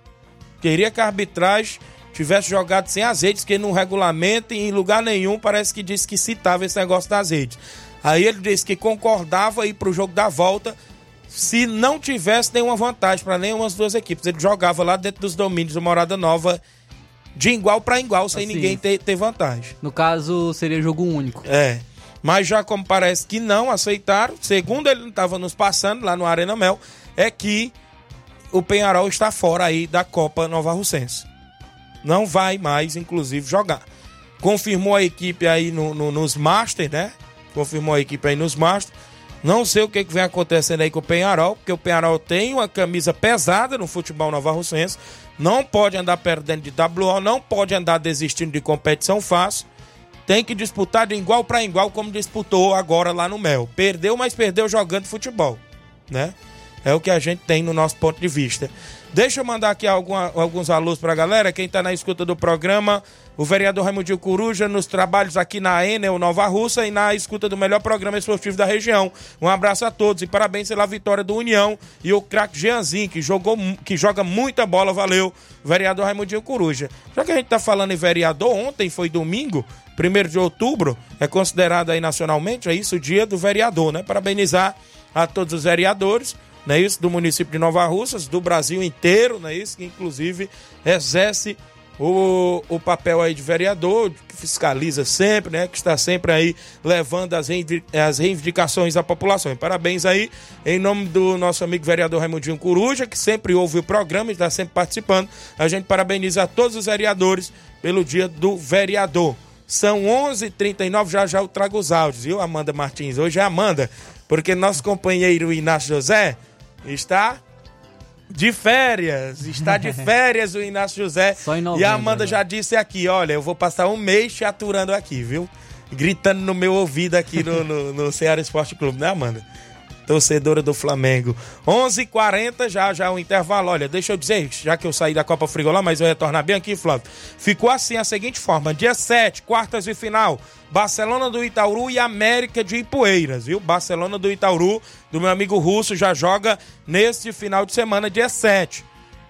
Queria que a arbitragem tivesse jogado sem as redes, que no regulamento em lugar nenhum parece que disse que citava esse negócio das redes. Aí ele disse que concordava ir para o jogo da volta se não tivesse nenhuma vantagem para nenhuma das duas equipes. Ele jogava lá dentro dos domínios do Morada Nova de igual para igual, sem Assim. ninguém ter, ter vantagem. No caso, seria jogo único. É. Mas já como parece que não aceitaram, segundo ele estava nos passando lá no Arena Mel, é que o Penharol está fora aí da Copa Nova Russense. Não vai mais, inclusive, jogar. Confirmou a equipe aí no, no- nos Master, né? Confirmou a equipe aí nos Master. Não sei o que, que vem acontecendo aí com o Penharol, porque o Penharol tem uma camisa pesada no futebol Nova Russense. Não pode andar perdendo de WO, não pode andar desistindo de competição fácil tem que disputar de igual para igual, como disputou agora lá no Mel. Perdeu, mas perdeu jogando futebol, né? É o que a gente tem no nosso ponto de vista. Deixa eu mandar aqui alguma- alguns alôs pra galera. Quem tá na escuta do programa, o vereador Raimundinho Coruja, nos trabalhos aqui na Enel Nova Russa e na escuta do melhor programa esportivo da região. Um abraço a todos e parabéns pela vitória do União e o craque Jeanzinho, que, jogou, que joga muita bola. Valeu, vereador Raimundinho Coruja. Já que a gente tá falando em vereador, ontem foi domingo, 1 de outubro, é considerado aí nacionalmente, é isso, o dia do vereador, né? Parabenizar a todos os vereadores, não é isso, do município de Nova Russas, do Brasil inteiro, não é isso, que inclusive exerce o, o papel aí de vereador, que fiscaliza sempre, né? Que está sempre aí levando as, as reivindicações da população. E parabéns aí, em nome do nosso amigo vereador Raimundinho Coruja, que sempre ouve o programa e está sempre participando. A gente parabeniza a todos os vereadores pelo dia do vereador. São 11h39, já já eu trago os áudios, viu, Amanda Martins? Hoje é Amanda, porque nosso companheiro Inácio José está de férias. Está de férias o Inácio José. Em e novembro, a Amanda né? já disse aqui, olha, eu vou passar um mês te aturando aqui, viu? Gritando no meu ouvido aqui no, no, no Ceará Esporte Clube, né, Amanda? Torcedora do Flamengo. 11:40 h 40 já já o intervalo. Olha, deixa eu dizer, já que eu saí da Copa Frigolá, mas eu retornar bem aqui, Flávio. Ficou assim a seguinte forma: dia 7, quartas de final, Barcelona do Itaúru e América de Ipueiras, viu? Barcelona do Itaúru, do meu amigo Russo, já joga neste final de semana, dia 7.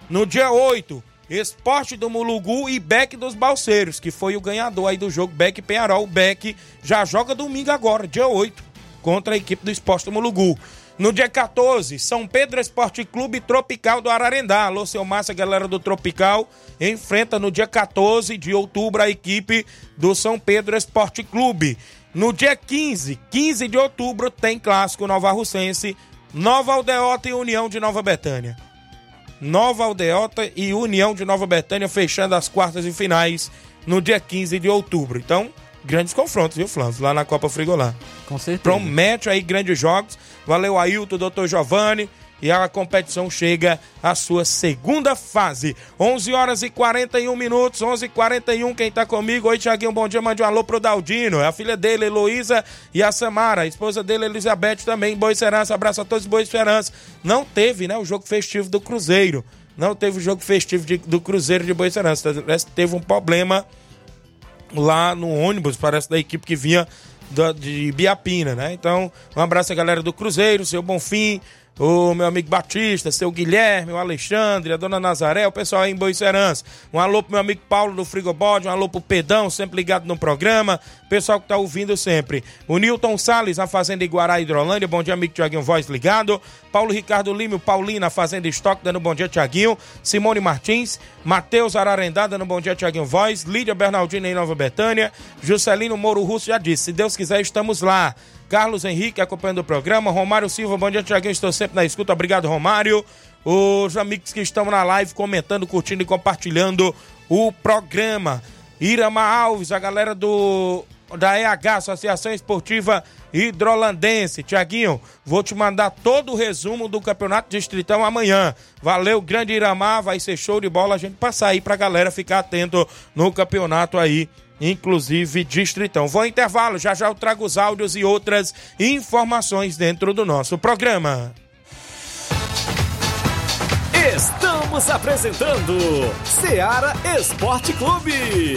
No dia 8, Esporte do Mulugu e Beck dos Balseiros, que foi o ganhador aí do jogo Beck Penharol. Beck já joga domingo agora, dia 8, contra a equipe do Esporte Mulugu. No dia 14, São Pedro Esporte Clube Tropical do Ararendá. Alô, seu Massa, galera do Tropical. Enfrenta no dia 14 de outubro a equipe do São Pedro Esporte Clube. No dia 15, 15 de outubro, tem clássico Nova Russense, Nova Aldeota e União de Nova Betânia. Nova Aldeota e União de Nova Betânia fechando as quartas e finais no dia 15 de outubro. Então, grandes confrontos, viu, Flávio? Lá na Copa Frigolá. Com certeza. Promete aí grandes jogos. Valeu, Ailton, doutor Giovanni. E a competição chega à sua segunda fase. 11 horas e 41 minutos, 11 e 41 Quem tá comigo? Oi, Tiaguinho, bom dia. Mande um alô pro Daldino. É a filha dele, Heloísa, e a Samara. A esposa dele, Elizabeth, também. Boa Esperança. Abraço a todos, boa Esperança. Não teve, né, o jogo festivo do Cruzeiro. Não teve o jogo festivo de, do Cruzeiro de Boa Esperança. Teve um problema lá no ônibus, parece da equipe que vinha da, de Biapina, né? Então, um abraço à galera do Cruzeiro, seu Bonfim, o meu amigo Batista, seu Guilherme, o Alexandre, a dona Nazaré, o pessoal aí em Boa Serança. Um alô pro meu amigo Paulo do Frigobode, um alô pro Pedão, sempre ligado no programa. Pessoal que tá ouvindo sempre. O Newton Salles, na Fazenda Iguará, Hidrolândia. Bom dia, amigo Tiaguinho Voz ligado. Paulo Ricardo Lima, o Paulinho, na Fazenda Estoque, dando bom dia, Tiaguinho. Simone Martins, Matheus Ararendá, dando bom dia, Tiaguinho Voz. Lídia Bernardino em Nova Betânia. Juscelino Moro Russo já disse, se Deus quiser, estamos lá. Carlos Henrique acompanhando o programa. Romário Silva, bom dia, Tiaguinho. Estou sempre na escuta. Obrigado, Romário. Os amigos que estão na live comentando, curtindo e compartilhando o programa. Irama Alves, a galera do da EH, Associação Esportiva Hidrolandense. Tiaguinho, vou te mandar todo o resumo do Campeonato Distritão amanhã. Valeu, grande Iramar, vai ser show de bola a gente passar aí pra galera ficar atento no campeonato aí inclusive distritão. Vou ao intervalo, já já eu trago os áudios e outras informações dentro do nosso programa. Estamos apresentando Seara Esporte Clube.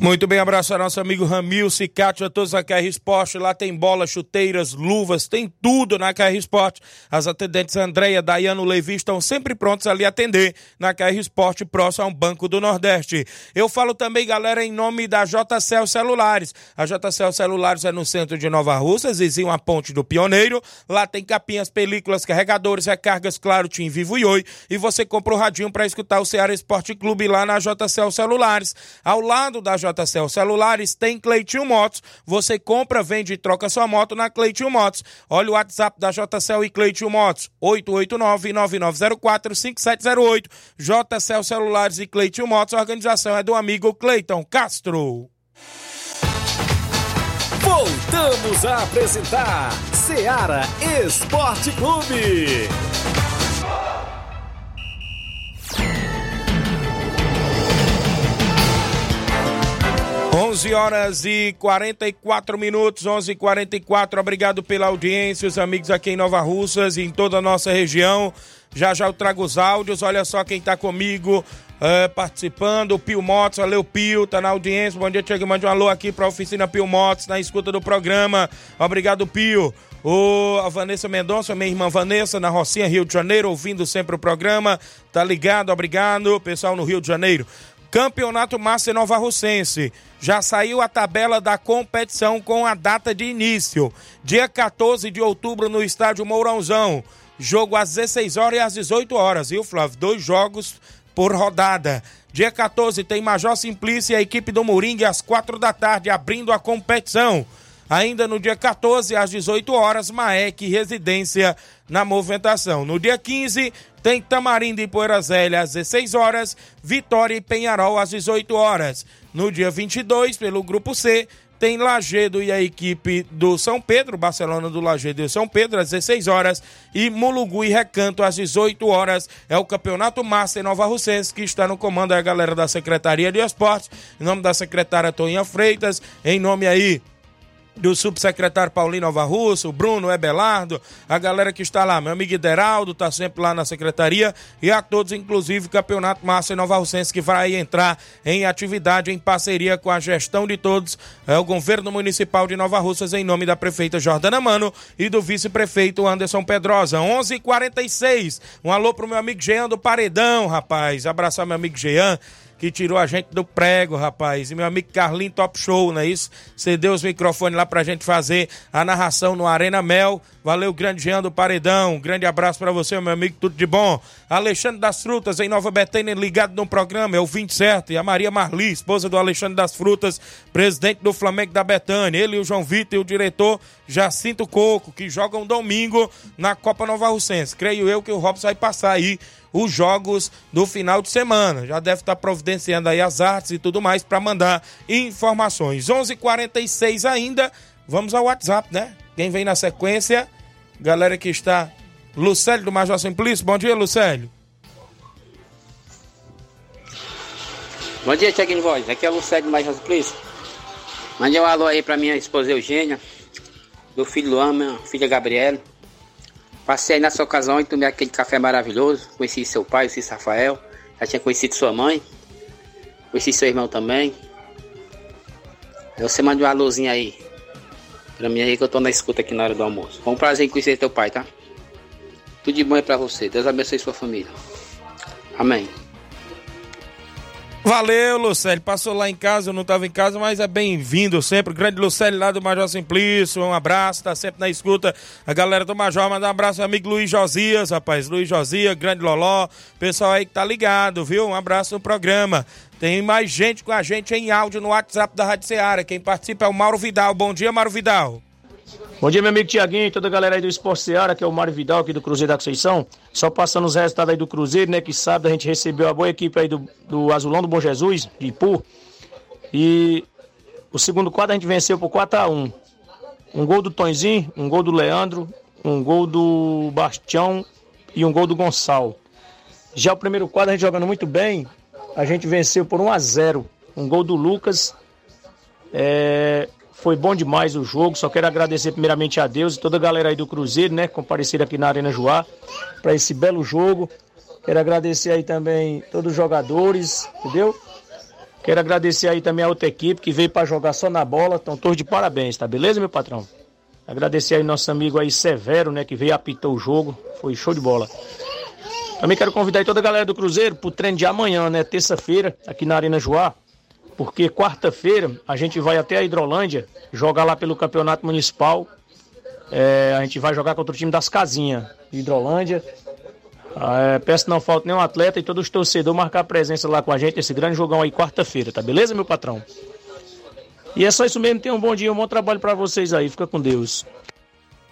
Muito bem, abraço ao nosso amigo Ramilson e Cátia, todos a KR Esporte. Lá tem bolas, chuteiras, luvas, tem tudo na KR Esporte. As atendentes Andréia, Dayano, Levi estão sempre prontos ali a atender na KR Esporte, próximo ao Banco do Nordeste. Eu falo também, galera, em nome da JCL Celulares. A JCL Celulares é no centro de Nova Russa, vizinho a Ponte do Pioneiro. Lá tem capinhas, películas, carregadores, recargas, claro, Tim Vivo e Oi. E você compra o radinho para escutar o Ceará Esporte Clube lá na JCL Celulares. Ao lado da JCL Celulares tem Cleitinho Motos. Você compra, vende e troca sua moto na Cleitinho Motos. Olha o WhatsApp da JCL e Cleitinho Motos, 889-9904-5708. JCL Celulares e Cleitinho Motos, a organização é do amigo Cleiton Castro. Voltamos a apresentar Seara Esporte Clube. 11 horas e 44 minutos, 11 e 44 Obrigado pela audiência, os amigos aqui em Nova Russas e em toda a nossa região. Já já eu trago os áudios. Olha só quem tá comigo é, participando. O Pio Motos, valeu Pio, tá na audiência. Bom dia, Tiago. Mande um alô aqui pra oficina Pio Motos, na escuta do programa. Obrigado, Pio. O, a Vanessa Mendonça, minha irmã Vanessa, na Rocinha, Rio de Janeiro, ouvindo sempre o programa. Tá ligado, obrigado. Pessoal no Rio de Janeiro. Campeonato Master Nova Russense. Já saiu a tabela da competição com a data de início. Dia 14 de outubro no estádio Mourãozão. Jogo às 16 horas e às 18 horas, viu, Flávio? Dois jogos por rodada. Dia 14 tem Major Simplício e a equipe do Moringue às quatro da tarde abrindo a competição. Ainda no dia 14, às 18 horas, Maek Residência na movimentação. No dia 15, tem Tamarindo e Poeira Zélia às 16 horas, Vitória e Penharol às 18 horas. No dia 22, pelo grupo C, tem Lagedo e a equipe do São Pedro, Barcelona do Lagedo e São Pedro, às 16 horas, e Mulugu e Recanto, às 18 horas. É o Campeonato Master Nova Russense, que está no comando da galera da Secretaria de Esportes, em nome da secretária Toninha Freitas, em nome aí do subsecretário Paulino Nova Russo, o Bruno Ebelardo, a galera que está lá, meu amigo Ideraldo, está sempre lá na secretaria, e a todos, inclusive, o Campeonato Massa Nova Russense, que vai entrar em atividade em parceria com a gestão de todos, é o governo municipal de Nova Russas, em nome da prefeita Jordana Mano e do vice-prefeito Anderson Pedrosa. 11:46 h 46 um alô pro meu amigo Jean do Paredão, rapaz, abraçar meu amigo Jean, que tirou a gente do prego, rapaz. E meu amigo Carlinho Top Show, não é isso? Cedeu os microfones lá pra gente fazer a narração no Arena Mel. Valeu, grande Jean do Paredão. grande abraço para você, meu amigo, tudo de bom. Alexandre das Frutas, em Nova Betânia, ligado no programa, é o 27. E a Maria Marli, esposa do Alexandre das Frutas, presidente do Flamengo da Betânia. Ele, o João Vitor e o diretor Jacinto Coco, que jogam domingo na Copa Nova Russense. Creio eu que o Robson vai passar aí os jogos do final de semana. Já deve estar providenciando aí as artes e tudo mais para mandar informações. 11:46 ainda. Vamos ao WhatsApp, né? Quem vem na sequência? Galera que está Lucélio do Major Simplício. Bom dia, Lucélio. Bom dia, Tiaguinho Voz. Aqui é o Lucélio do Major Simplício. Mande um alô aí pra minha esposa Eugênia, do filho Luan, minha filha Gabriela. Passei aí nessa ocasião e tomei aquele café maravilhoso. Conheci seu pai, conheci Rafael. Já tinha conhecido sua mãe. Conheci seu irmão também. Aí você manda uma luzinha aí. Pra mim aí que eu tô na escuta aqui na hora do almoço. Foi um prazer em conhecer teu pai, tá? Tudo de bom aí pra você. Deus abençoe sua família. Amém. Valeu, Lucélio. Passou lá em casa, eu não estava em casa, mas é bem-vindo sempre. grande Lucélio lá do Major Simplício. Um abraço, tá sempre na escuta. A galera do Major, manda um abraço ao amigo Luiz Josias, rapaz. Luiz Josias, grande Loló. Pessoal aí que tá ligado, viu? Um abraço no programa. Tem mais gente com a gente em áudio no WhatsApp da Rádio Ceará. Quem participa é o Mauro Vidal. Bom dia, Mauro Vidal. Bom dia, meu amigo Tiaguinho e toda a galera aí do Esporte Seara, que é o Mário Vidal aqui do Cruzeiro da Conceição. Só passando os resultados aí do Cruzeiro, né? Que sábado a gente recebeu a boa equipe aí do, do Azulão do Bom Jesus, de Ipu. E o segundo quadro a gente venceu por 4x1. Um gol do Tonzinho, um gol do Leandro, um gol do Bastião e um gol do Gonçalo. Já o primeiro quadro a gente jogando muito bem, a gente venceu por 1 a 0 Um gol do Lucas. É, foi bom demais o jogo. Só quero agradecer primeiramente a Deus e toda a galera aí do Cruzeiro, né? Comparecer aqui na Arena Joá para esse belo jogo. Quero agradecer aí também todos os jogadores, entendeu? Quero agradecer aí também a outra equipe que veio para jogar só na bola. Estão todos de parabéns, tá beleza, meu patrão? Agradecer aí nosso amigo aí Severo, né? Que veio apitar o jogo. Foi show de bola. Também quero convidar aí toda a galera do Cruzeiro pro treino de amanhã, né? Terça-feira, aqui na Arena Joá porque quarta-feira a gente vai até a Hidrolândia jogar lá pelo Campeonato Municipal. É, a gente vai jogar contra o time das Casinhas, Hidrolândia. É, peço que não falte nenhum atleta e todos os torcedores marcar presença lá com a gente, esse grande jogão aí quarta-feira, tá beleza, meu patrão? E é só isso mesmo, tenham um bom dia, um bom trabalho para vocês aí, fica com Deus.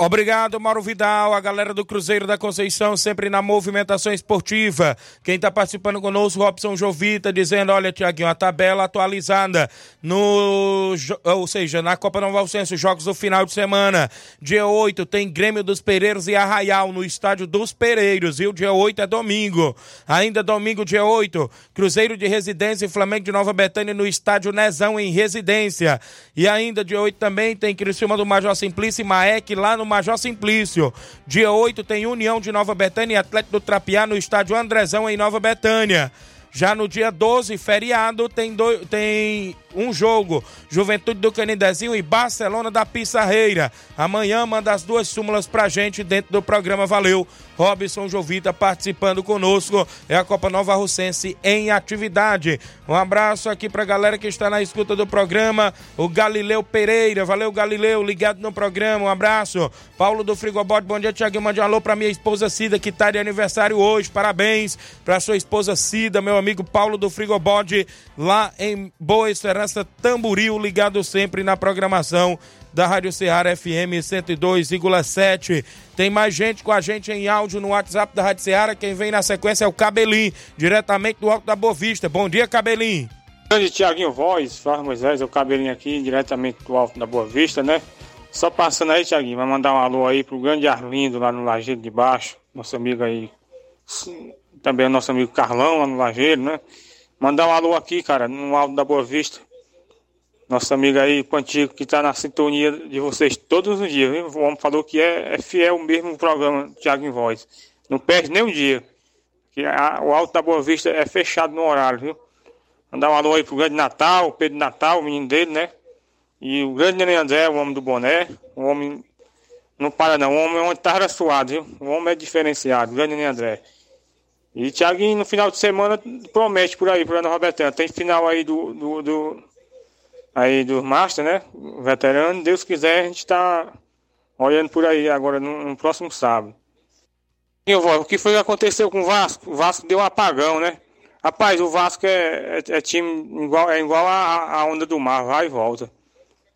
Obrigado, Mauro Vidal, a galera do Cruzeiro da Conceição, sempre na movimentação esportiva. Quem está participando conosco, Robson Jovita, dizendo: olha, Tiaguinho, a tabela atualizada no. Ou seja, na Copa Nova Alcenso, jogos do final de semana. Dia 8 tem Grêmio dos Pereiros e Arraial no estádio dos Pereiros, o dia 8 é domingo. Ainda domingo, dia 8, Cruzeiro de Residência e Flamengo de Nova Betânia no estádio Nezão em Residência. E ainda dia 8 também tem Criciúma do Major Simplício e Maek lá no Major Simplício. Dia 8 tem União de Nova Betânia e Atlético do Trapiá no estádio Andrezão em Nova Betânia. Já no dia 12, feriado, tem, do, tem um jogo. Juventude do Canidezinho e Barcelona da Pissarreira. Amanhã manda as duas súmulas pra gente dentro do programa. Valeu. Robson Jovita participando conosco. É a Copa Nova Russense em atividade. Um abraço aqui pra galera que está na escuta do programa. O Galileu Pereira. Valeu, Galileu, ligado no programa. Um abraço. Paulo do Frigobode. Bom dia, Tiaguinho. Mande um alô pra minha esposa Cida, que tá de aniversário hoje. Parabéns pra sua esposa Cida, meu amigo Paulo do Frigobode, lá em Boa Esperança, Tamboril, ligado sempre na programação da Rádio Ceará FM 102,7. Tem mais gente com a gente em áudio no WhatsApp da Rádio Ceará. Quem vem na sequência é o Cabelim, diretamente do Alto da Boa Vista. Bom dia, Cabelim. Grande Tiaguinho Voz, Fala Moisés, o cabelinho aqui, diretamente do Alto da Boa Vista, né? Só passando aí, Tiaguinho, vai mandar um alô aí pro grande Arlindo lá no Lajeiro de Baixo, nosso amigo aí, também o nosso amigo Carlão lá no Lajeiro, né? Mandar um alô aqui, cara, no Alto da Boa Vista. Nosso amigo aí, Pantico, que tá na sintonia de vocês todos os dias, viu? O homem falou que é, é fiel mesmo o programa Tiago em Voz. Não perde nem um dia. Que a- o Alto da Boa Vista é fechado no horário, viu? Mandar um alô aí pro grande Natal, Pedro Natal, o menino dele, né? E o grande Nenê André, o homem do boné. O homem não para não, o homem é um tarra suado, viu? O homem é diferenciado, o grande Nenê André. E Thiaguinho, no final de semana, promete por aí, por Ana Robertana. Tem final aí do, do, do aí do Master, né? Veterano. Deus quiser, a gente tá olhando por aí agora no, no próximo sábado. E, vó, o que foi que aconteceu com o Vasco? O Vasco deu um apagão, né? Rapaz, o Vasco é, é, é time igual, é igual a, a onda do mar, vai e volta.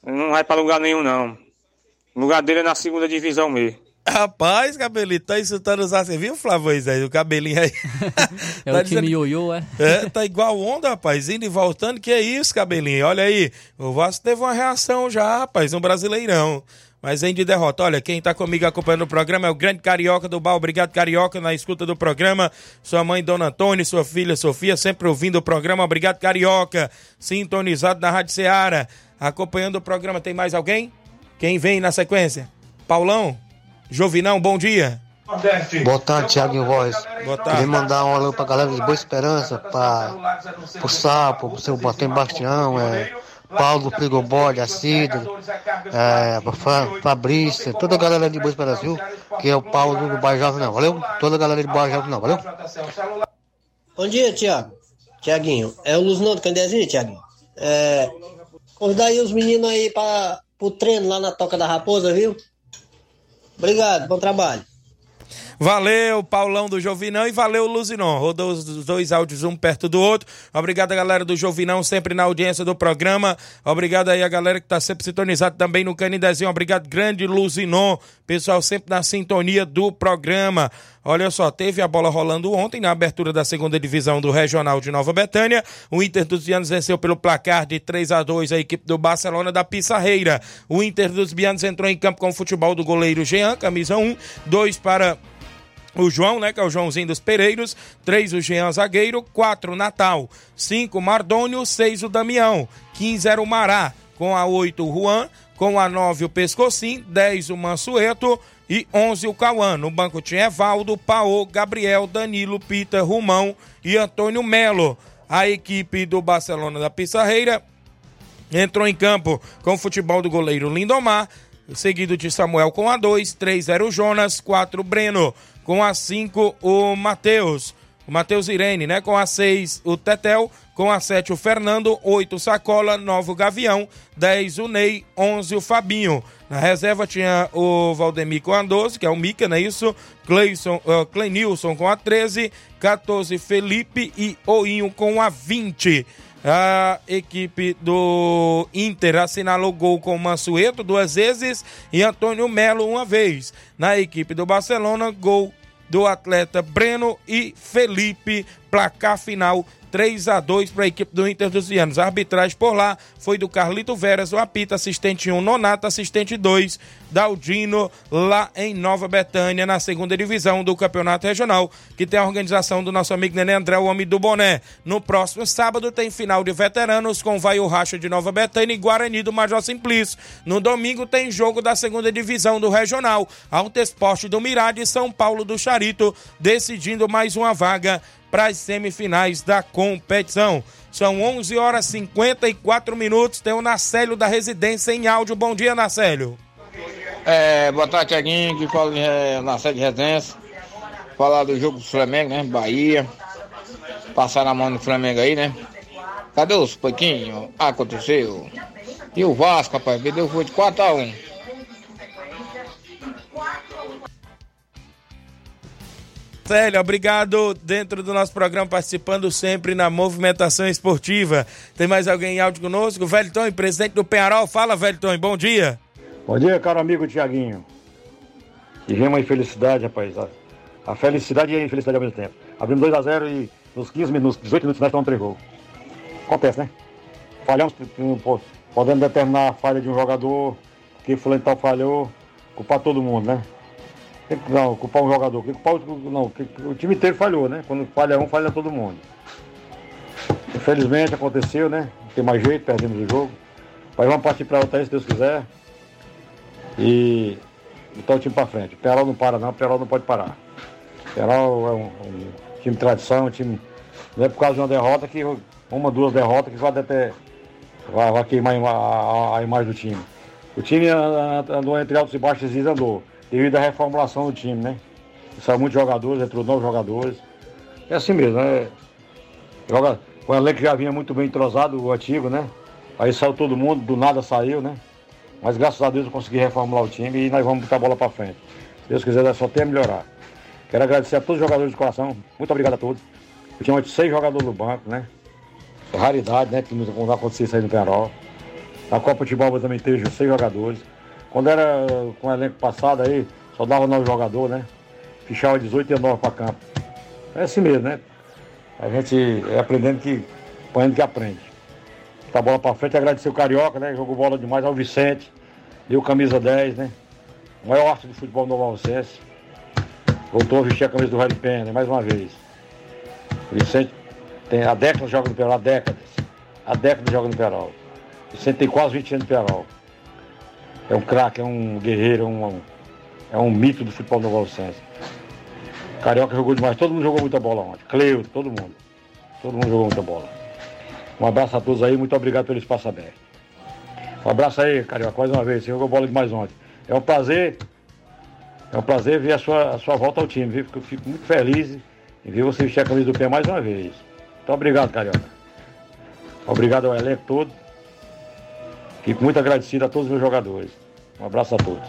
Não vai pra lugar nenhum, não. O lugar dele é na segunda divisão mesmo. Rapaz, cabelinho, tá insultando os Você viu, Flávio aí, o cabelinho aí? É Tá o time dizendo- ioiô, é? É, tá igual onda, rapaz, indo e voltando, que é isso, cabelinho? Olha aí, o Vasco teve uma reação já, rapaz, um brasileirão. Mas vem de derrota. Olha, quem tá comigo acompanhando o programa é o grande Carioca do Bar. Obrigado, Carioca, na escuta do programa. Sua mãe, Dona Antônia, sua filha, Sofia, sempre ouvindo o programa. Obrigado, Carioca. Sintonizado na Rádio Ceará. Acompanhando o programa. Tem mais alguém? Quem vem na sequência? Paulão? Jovinão, bom dia. Boa tarde, Thiago em Voz. Boa tarde. Queria mandar um alô pra galera de Boa Esperança, pra, pro Sapo, pro seu Batem Bastião, é, Paulo Frigobode, a Cida, é, pra Fa- Fabrício, toda a galera de Boa Esperança, viu? Que é o Paulo do Bairro Jovem, não, valeu? Toda a galera de Bairro Jovem, não, valeu? Bom dia, Tiago. Tiaguinho, é o Luzinão do Candezinho, Tiaguinho. É, convidar aí os meninos aí para pro treino lá na Toca da Raposa, viu? Obrigado, bom trabalho. Valeu, Paulão do Jovinão e valeu, Luzinon. Rodou os dois áudios um perto do outro. Obrigado galera do Jovinão, sempre na audiência do programa. Obrigado aí a galera que tá sempre sintonizado também no Canidezinho. Obrigado, grande Luzinon. Pessoal sempre na sintonia do programa. Olha só, teve a bola rolando ontem na abertura da segunda divisão do Regional de Nova Betânia. O Inter dos Bianos venceu pelo placar de 3 a 2 a equipe do Barcelona da Pissarreira. O Inter dos Bianos entrou em campo com o futebol do goleiro Jean, camisa 1, 2 para o João, né, que é o Joãozinho dos Pereiros. 3 o Jean Zagueiro. 4 o Natal. 5 o Mardônio. 6 o Damião. 15 era o Mará. Com a 8 o Juan. Com a 9 o Pescocim. 10 o Mansueto. E 11 o Cauã. No banco tinha Evaldo, Paô, Gabriel, Danilo, Pita, Rumão e Antônio Melo. A equipe do Barcelona da Pissarreira entrou em campo com o futebol do goleiro Lindomar, seguido de Samuel com a 2, 3 era o Jonas, 4 o Breno, com a 5 o Matheus, o Matheus Irene, né? Com a 6 o Tetel, com a 7 o Fernando, 8 o Sacola, 9 o Gavião, 10 o Ney, 11 o Fabinho. Na reserva tinha o Valdemir com a 12, que é o Mica, não é isso? Cleison, uh, Clenilson com a 13, 14 Felipe e Oinho com a 20. A equipe do Inter assinalou gol com Mansueto duas vezes e Antônio Melo uma vez. Na equipe do Barcelona, gol do atleta Breno e Felipe, placar final 3 a 2 para a equipe do Inter dos Vianos. A arbitragem por lá foi do Carlito Veras, o apita assistente 1, Nonato, assistente 2, Daldino, lá em Nova Betânia, na segunda divisão do Campeonato Regional, que tem a organização do nosso amigo Nenê André, o homem do boné. No próximo sábado tem final de veteranos com Vai o Racha de Nova Betânia e Guarani do Major Simplício. No domingo tem jogo da segunda divisão do Regional, Alto Esporte do Mirade e São Paulo do Charito, decidindo mais uma vaga para as semifinais da competição. São 11 horas e 54 minutos. Tem o Nacélio da Residência em áudio. Bom dia, Nacélio. É, boa tarde, Tiaguinho, que fala é, na sede de residência. Falar do jogo do Flamengo, né? Bahia. Passar na mão do Flamengo aí, né? Cadê os pouquinhos? Ah, aconteceu. E o Vasco, rapaz, perdeu foi de 4x1. Célio, obrigado dentro do nosso programa, participando sempre na movimentação esportiva. Tem mais alguém em áudio conosco? Velton, presidente do Penharol. Fala, Velton, bom dia. Bom dia, caro amigo Tiaguinho. E vem uma infelicidade, rapaz. A, a felicidade e a infelicidade ao mesmo tempo. Abrimos 2x0 e nos 15 minutos, 18 minutos nós estamos 3 gols. Acontece, né? Falhamos, podemos determinar a falha de um jogador, que fulano tal falhou, culpar todo mundo, né? Não, culpar um jogador, culpar o, não, o time inteiro falhou, né? Quando falha um, falha todo mundo. Infelizmente aconteceu, né? Não tem mais jeito, perdemos o jogo. Mas vamos partir para outra aí, se Deus quiser. E botar o time para frente. O Perol não para não, o Perol não pode parar. O Perol é um, um, time de tradição, um time. Não é por causa de uma derrota que. Uma, duas derrotas que vai até. Vai, vai queimar a, a, a, imagem do time. O time andou entre altos e baixos e andou devido à reformulação do time, né? Saiu muitos jogadores, entrou novos jogadores. É assim mesmo, né? Joga, o elenco já vinha muito bem entrosado, o antigo, né? Aí saiu todo mundo, do nada saiu, né? Mas graças a Deus eu consegui reformular o time e nós vamos botar a bola para frente. Se Deus quiser, só tem a melhorar. Quero agradecer a todos os jogadores de coração. Muito obrigado a todos. Eu tinha seis jogadores no banco, né? É raridade, né? Que não acontecer isso aí no Penarol. Na Copa de Bola também teve seis jogadores. Quando era com o elenco passado aí, só dava nove jogadores, né? Fichava 18 e 9 para campo. É assim mesmo, né? A gente é aprendendo que, apanhando que aprende. Tá bola para frente, agradecer o Carioca, né? Jogou bola demais ao Vicente, deu camisa 10, né? O maior arte do futebol no Nova Alcense. Voltou a vestir a camisa do Red Pen, né? mais uma vez. O Vicente tem a década joga no Perol, há décadas. Há décadas joga no Perol. O Vicente tem quase 20 anos no Perol é um craque, é um guerreiro, é um, é um mito do futebol do Valcense. Carioca jogou demais, todo mundo jogou muita bola ontem. Cleuto, todo mundo. Todo mundo jogou muita bola. Um abraço a todos aí, muito obrigado pelo espaço aberto. Um abraço aí, Carioca, mais uma vez. Você jogou bola demais ontem. É um prazer, é um prazer ver a sua, a sua volta ao time, viu? Eu fico muito feliz em ver você vestir a camisa do pé mais uma vez. Então obrigado, Carioca. Obrigado ao elenco todo. Fico muito agradecido a todos os meus jogadores. Um abraço a todos.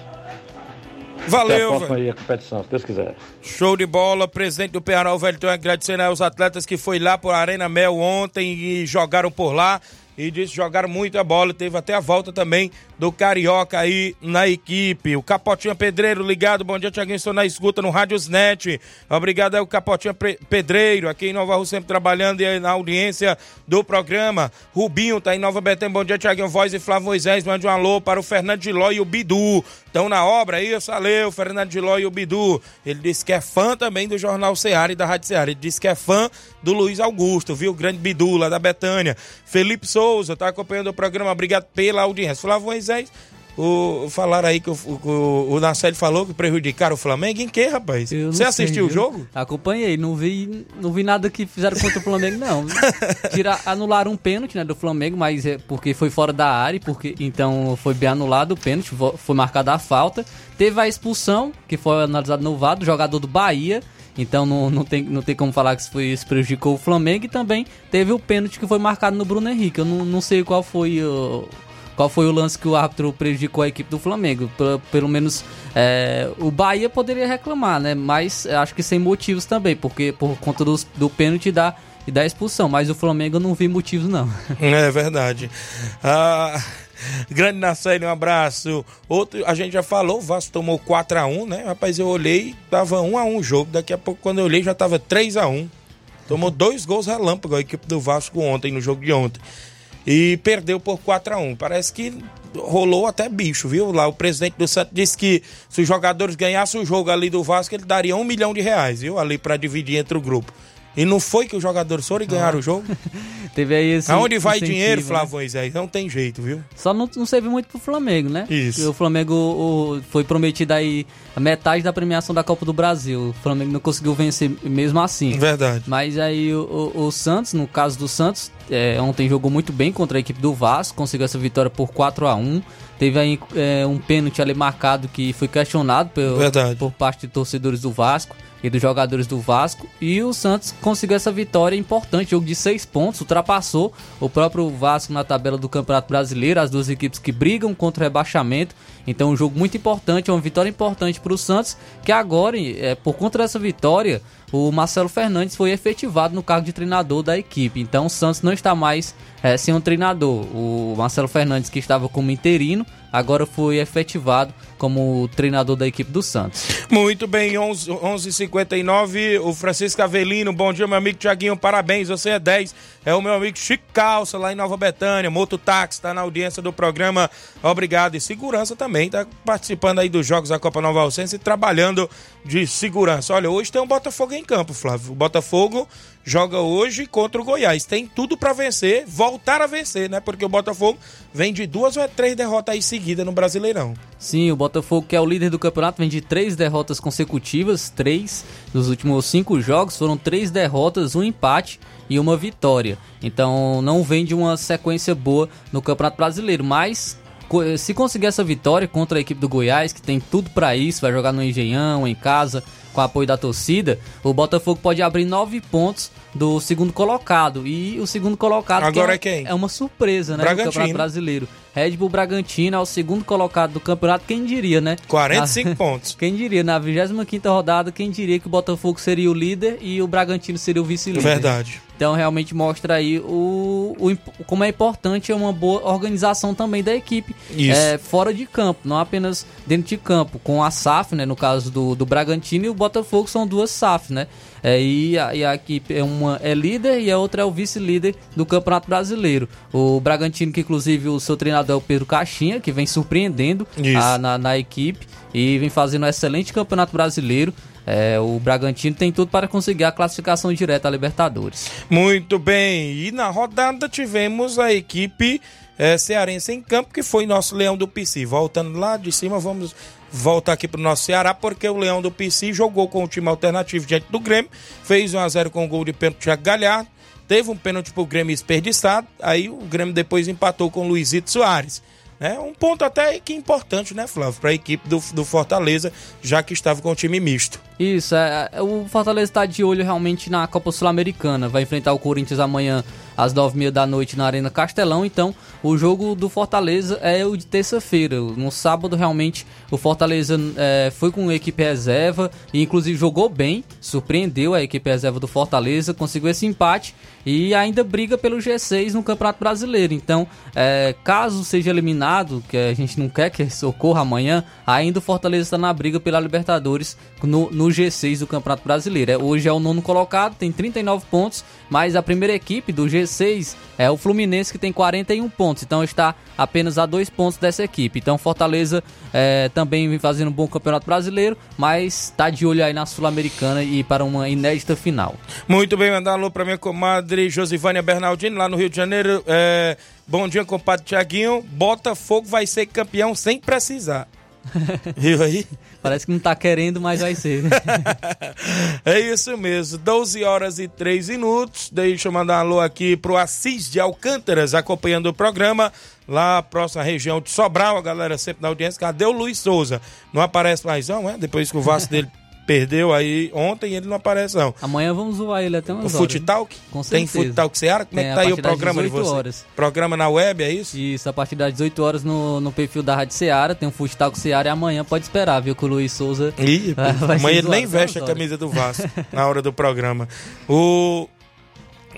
Valeu, Até a aí a competição, se Deus quiser. Show de bola, presidente do Penharol Velton, agradecendo aos atletas que foi lá por Arena Mel ontem e jogaram por lá e disse jogaram muita bola. Teve até a volta também do Carioca aí na equipe. O Capotinha Pedreiro ligado. Bom dia, Tiaguinho. Estou na escuta no Rádios Net. Obrigado aí, o Capotinha Pedreiro, aqui em Nova Rússia, sempre trabalhando e na audiência do programa. Rubinho tá em Nova Betânia. Bom dia, Tiaguinho Voz e Flávio Moisés. Mande um alô para o Fernando de Ló e o Bidu. Estão na obra aí, valeu, Fernando de Ló e o Bidu. Ele disse que é fã também do Jornal Seara e da Rádio Seara. Ele disse que é fã do Luiz Augusto, viu? Grande Bidu lá da Betânia. Felipe Souza tá acompanhando o programa. Obrigado pela audiência. Flávio Moisés, o, falaram aí que o, o, o falou que prejudicaram o Flamengo. Em que, rapaz? Você assistiu o jogo? Acompanhei, não vi, não vi nada que fizeram contra o Flamengo, não. Tira, anularam um pênalti né, do Flamengo, mas é porque foi fora da área, porque então foi bem anulado o pênalti, foi marcada a falta. Teve a expulsão, que foi analisado no VAR, do jogador do Bahia. Então não, não, tem, não tem como falar que isso, foi, isso prejudicou o Flamengo. E também teve o pênalti que foi marcado no Bruno Henrique. Eu não, não sei qual foi o, qual foi o lance que o árbitro prejudicou a equipe do Flamengo. Pelo, pelo menos é, o Bahia poderia reclamar, né? Mas acho que sem motivos também, porque por conta do, do pênalti da, e da expulsão. Mas o Flamengo eu não vi motivos, não. É verdade. Ah. Grande Nacelle, um abraço. Outro, a gente já falou, o Vasco tomou 4x1, né? Rapaz, eu olhei, tava 1x1 o jogo. Daqui a pouco, quando eu olhei, já tava 3x1. Tomou dois gols relâmpago a equipe do Vasco ontem, no jogo de ontem. E perdeu por 4x1. Parece que rolou até bicho, viu? Lá o presidente do Santos disse que se os jogadores ganhassem o jogo ali do Vasco, ele daria um milhão de reais, viu? Ali para dividir entre o grupo. E não foi que os jogadores foram e ganharam o jogo? Teve aí esse Aonde vai dinheiro, né? Flávio Moisés? Não tem jeito, viu? Só não, não serviu muito pro Flamengo, né? Isso. Porque o Flamengo o- foi prometido aí a metade da premiação da Copa do Brasil. O Flamengo não conseguiu vencer mesmo assim. Verdade. Mas aí o, o- o Santos, no caso do Santos, é, ontem jogou muito bem contra a equipe do Vasco, conseguiu essa vitória por 4 a 1 Teve aí é, um pênalti ali marcado que foi questionado por, Verdade. por parte de torcedores do Vasco e dos jogadores do Vasco. E o Santos conseguiu essa vitória importante, jogo de seis pontos, ultrapassou o próprio Vasco na tabela do Campeonato Brasileiro, as duas equipes que brigam contra o rebaixamento. Então, um jogo muito importante, uma vitória importante para o Santos, que agora, é, por conta dessa vitória, o Marcelo Fernandes foi efetivado no cargo de treinador da equipe. Então, o Santos não está mais é, sem um treinador. O Marcelo Fernandes, que estava como interino, agora foi efetivado como treinador da equipe do Santos. Muito bem, 11 11h59, o Francisco Avelino, bom dia, meu amigo Tiaguinho, parabéns, você é 10. É o meu amigo Chico Calça, lá em Nova Betânia, Mototáxi, tá na audiência do programa, obrigado. E segurança também, tá participando aí dos Jogos da Copa Nova Alcense e trabalhando de segurança. Olha, hoje tem um Botafogo em campo, Flávio. O Botafogo joga hoje contra o Goiás. Tem tudo pra vencer, voltar a vencer, né? Porque o Botafogo vem de duas ou três derrotas aí seguidas no Brasileirão. Sim, o Botafogo, que é o líder do campeonato, vem de três derrotas consecutivas, três dos últimos cinco jogos, foram três derrotas, um empate e uma vitória. Então não vem de uma sequência boa no Campeonato Brasileiro, mas se conseguir essa vitória contra a equipe do Goiás, que tem tudo pra isso, vai jogar no Engenhão, em casa, com apoio da torcida, o Botafogo pode abrir nove pontos do segundo colocado. E o segundo colocado que Agora é, é quem? é uma surpresa, né? No Bragantino. Campeonato Brasileiro. Red Bull Bragantino é o segundo colocado do campeonato, quem diria, né? 45 Na- pontos. Quem diria, na 25ª rodada, quem diria que o Botafogo seria o líder e o Bragantino seria o vice-líder. Verdade. Então realmente mostra aí o, o como é importante uma boa organização também da equipe Isso. é, fora de campo, não apenas dentro de campo, com a SAF, né, no caso do, do Bragantino e o Botafogo são duas SAF, né? É, e, a, e a equipe é uma é líder e a outra é o vice-líder do Campeonato Brasileiro. O Bragantino, que inclusive o seu treinador é o Pedro Caixinha, que vem surpreendendo a- na, na equipe e vem fazendo um excelente Campeonato Brasileiro. É, o Bragantino tem tudo para conseguir a classificação direta à Libertadores. Muito bem. E na rodada tivemos a equipe eh, cearense em campo, que foi nosso Leão do PC. Voltando lá de cima, vamos voltar aqui pro nosso Ceará, porque o Leão do PC jogou com o time alternativo diante do Grêmio, fez 1x0 com o gol de pênalti Thiago Galhardo, teve um pênalti pro Grêmio desperdiçado, aí o Grêmio depois empatou com o Luizito Soares. Né? Um ponto até que importante, né, Flávio, para a equipe do, do Fortaleza, já que estava com o time misto. Isso, é, é, o Fortaleza está de olho realmente na Copa Sul-Americana. Vai enfrentar o Corinthians amanhã às nove e meia da noite na Arena Castelão. Então, o jogo do Fortaleza é o de terça-feira. No sábado, realmente, o Fortaleza é, foi com a equipe reserva e, inclusive, jogou bem. Surpreendeu a equipe reserva do Fortaleza, conseguiu esse empate e ainda briga pelo G6 no Campeonato Brasileiro. Então, é, caso seja eliminado, que a gente não quer que isso ocorra amanhã, ainda o Fortaleza está na briga pela Libertadores no, no G6 do Campeonato Brasileiro. É, hoje é o nono colocado, tem 39 pontos, mas a primeira equipe do G6 é o Fluminense que tem 41 pontos, então está apenas a dois pontos dessa equipe. Então Fortaleza é, também vem fazendo um bom Campeonato Brasileiro, mas está de olho aí na Sul-Americana e para uma inédita final. Muito bem, mandar um alô para minha comadre Josivânia Bernardini, lá no Rio de Janeiro. É, bom dia, compadre Tiaguinho. Botafogo vai ser campeão sem precisar. Viu aí? Parece que não tá querendo, mas vai ser. É isso mesmo, 12 horas e 3 minutos. Deixa eu mandar um alô aqui pro Assis de Alcântaras, acompanhando o programa. Lá, próxima região de Sobral, a galera sempre na audiência. Cadê o Luiz Souza? Não aparece mais, não, é? Depois que o Vasco dele perdeu aí ontem, ele não aparece, não. Amanhã vamos zoar ele até umas O horas. Fute Talk? Com Tem certeza. Fute Talk Seara? Como é Tem, que tá aí o programa de 18 você? horas. Programa na web, é isso? Isso, a partir das 18 horas no, no perfil da Rádio Seara, tem um Futsal com Seara e amanhã pode esperar, viu? Que o Luiz Souza. Ih, vai- vai amanhã ele nem veste a horas. camisa do Vasco na hora do programa. O,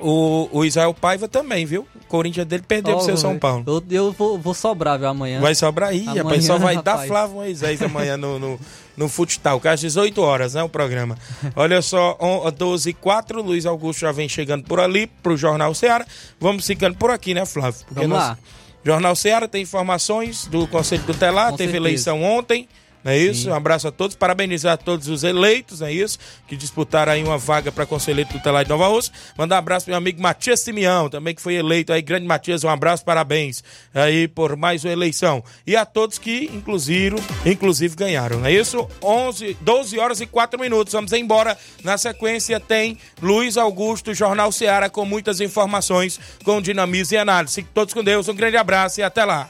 o, o Israel Paiva também, viu? O Corinthians dele perdeu pro Ó, seu São Paulo. Eu, eu vou, vou sobrar, viu, amanhã. Vai sobrar aí, Amanhã, rapaz. Só vai dar rapaz. Flávio Moisés amanhã no, no, no Futsal, que é às 18 horas, né? O programa. Olha só, on- 12 e 4, Luiz Augusto já vem chegando por ali, pro Jornal Ceará. Vamos ficando por aqui, né, Flávio? Porque Vamos lá. Jornal Ceará tem informações do Conselho Tutelar, Com teve certeza. eleição ontem. Não é isso? Um abraço a todos, parabenizar a todos os eleitos, não é isso? Que disputaram aí uma vaga para conselheiro tutelar de Nova Rússia. Mandar um abraço pro meu amigo Matias Simeão, também que foi eleito aí, grande Matias, um abraço, parabéns aí por mais uma eleição. E a todos que, inclusive, inclusive ganharam, não é isso? 11, 12 horas e 4 minutos, vamos embora. Na sequência tem Luiz Augusto, Jornal Seara, com muitas informações, com dinamismo e análise. Fiquem todos com Deus, um grande abraço e até lá.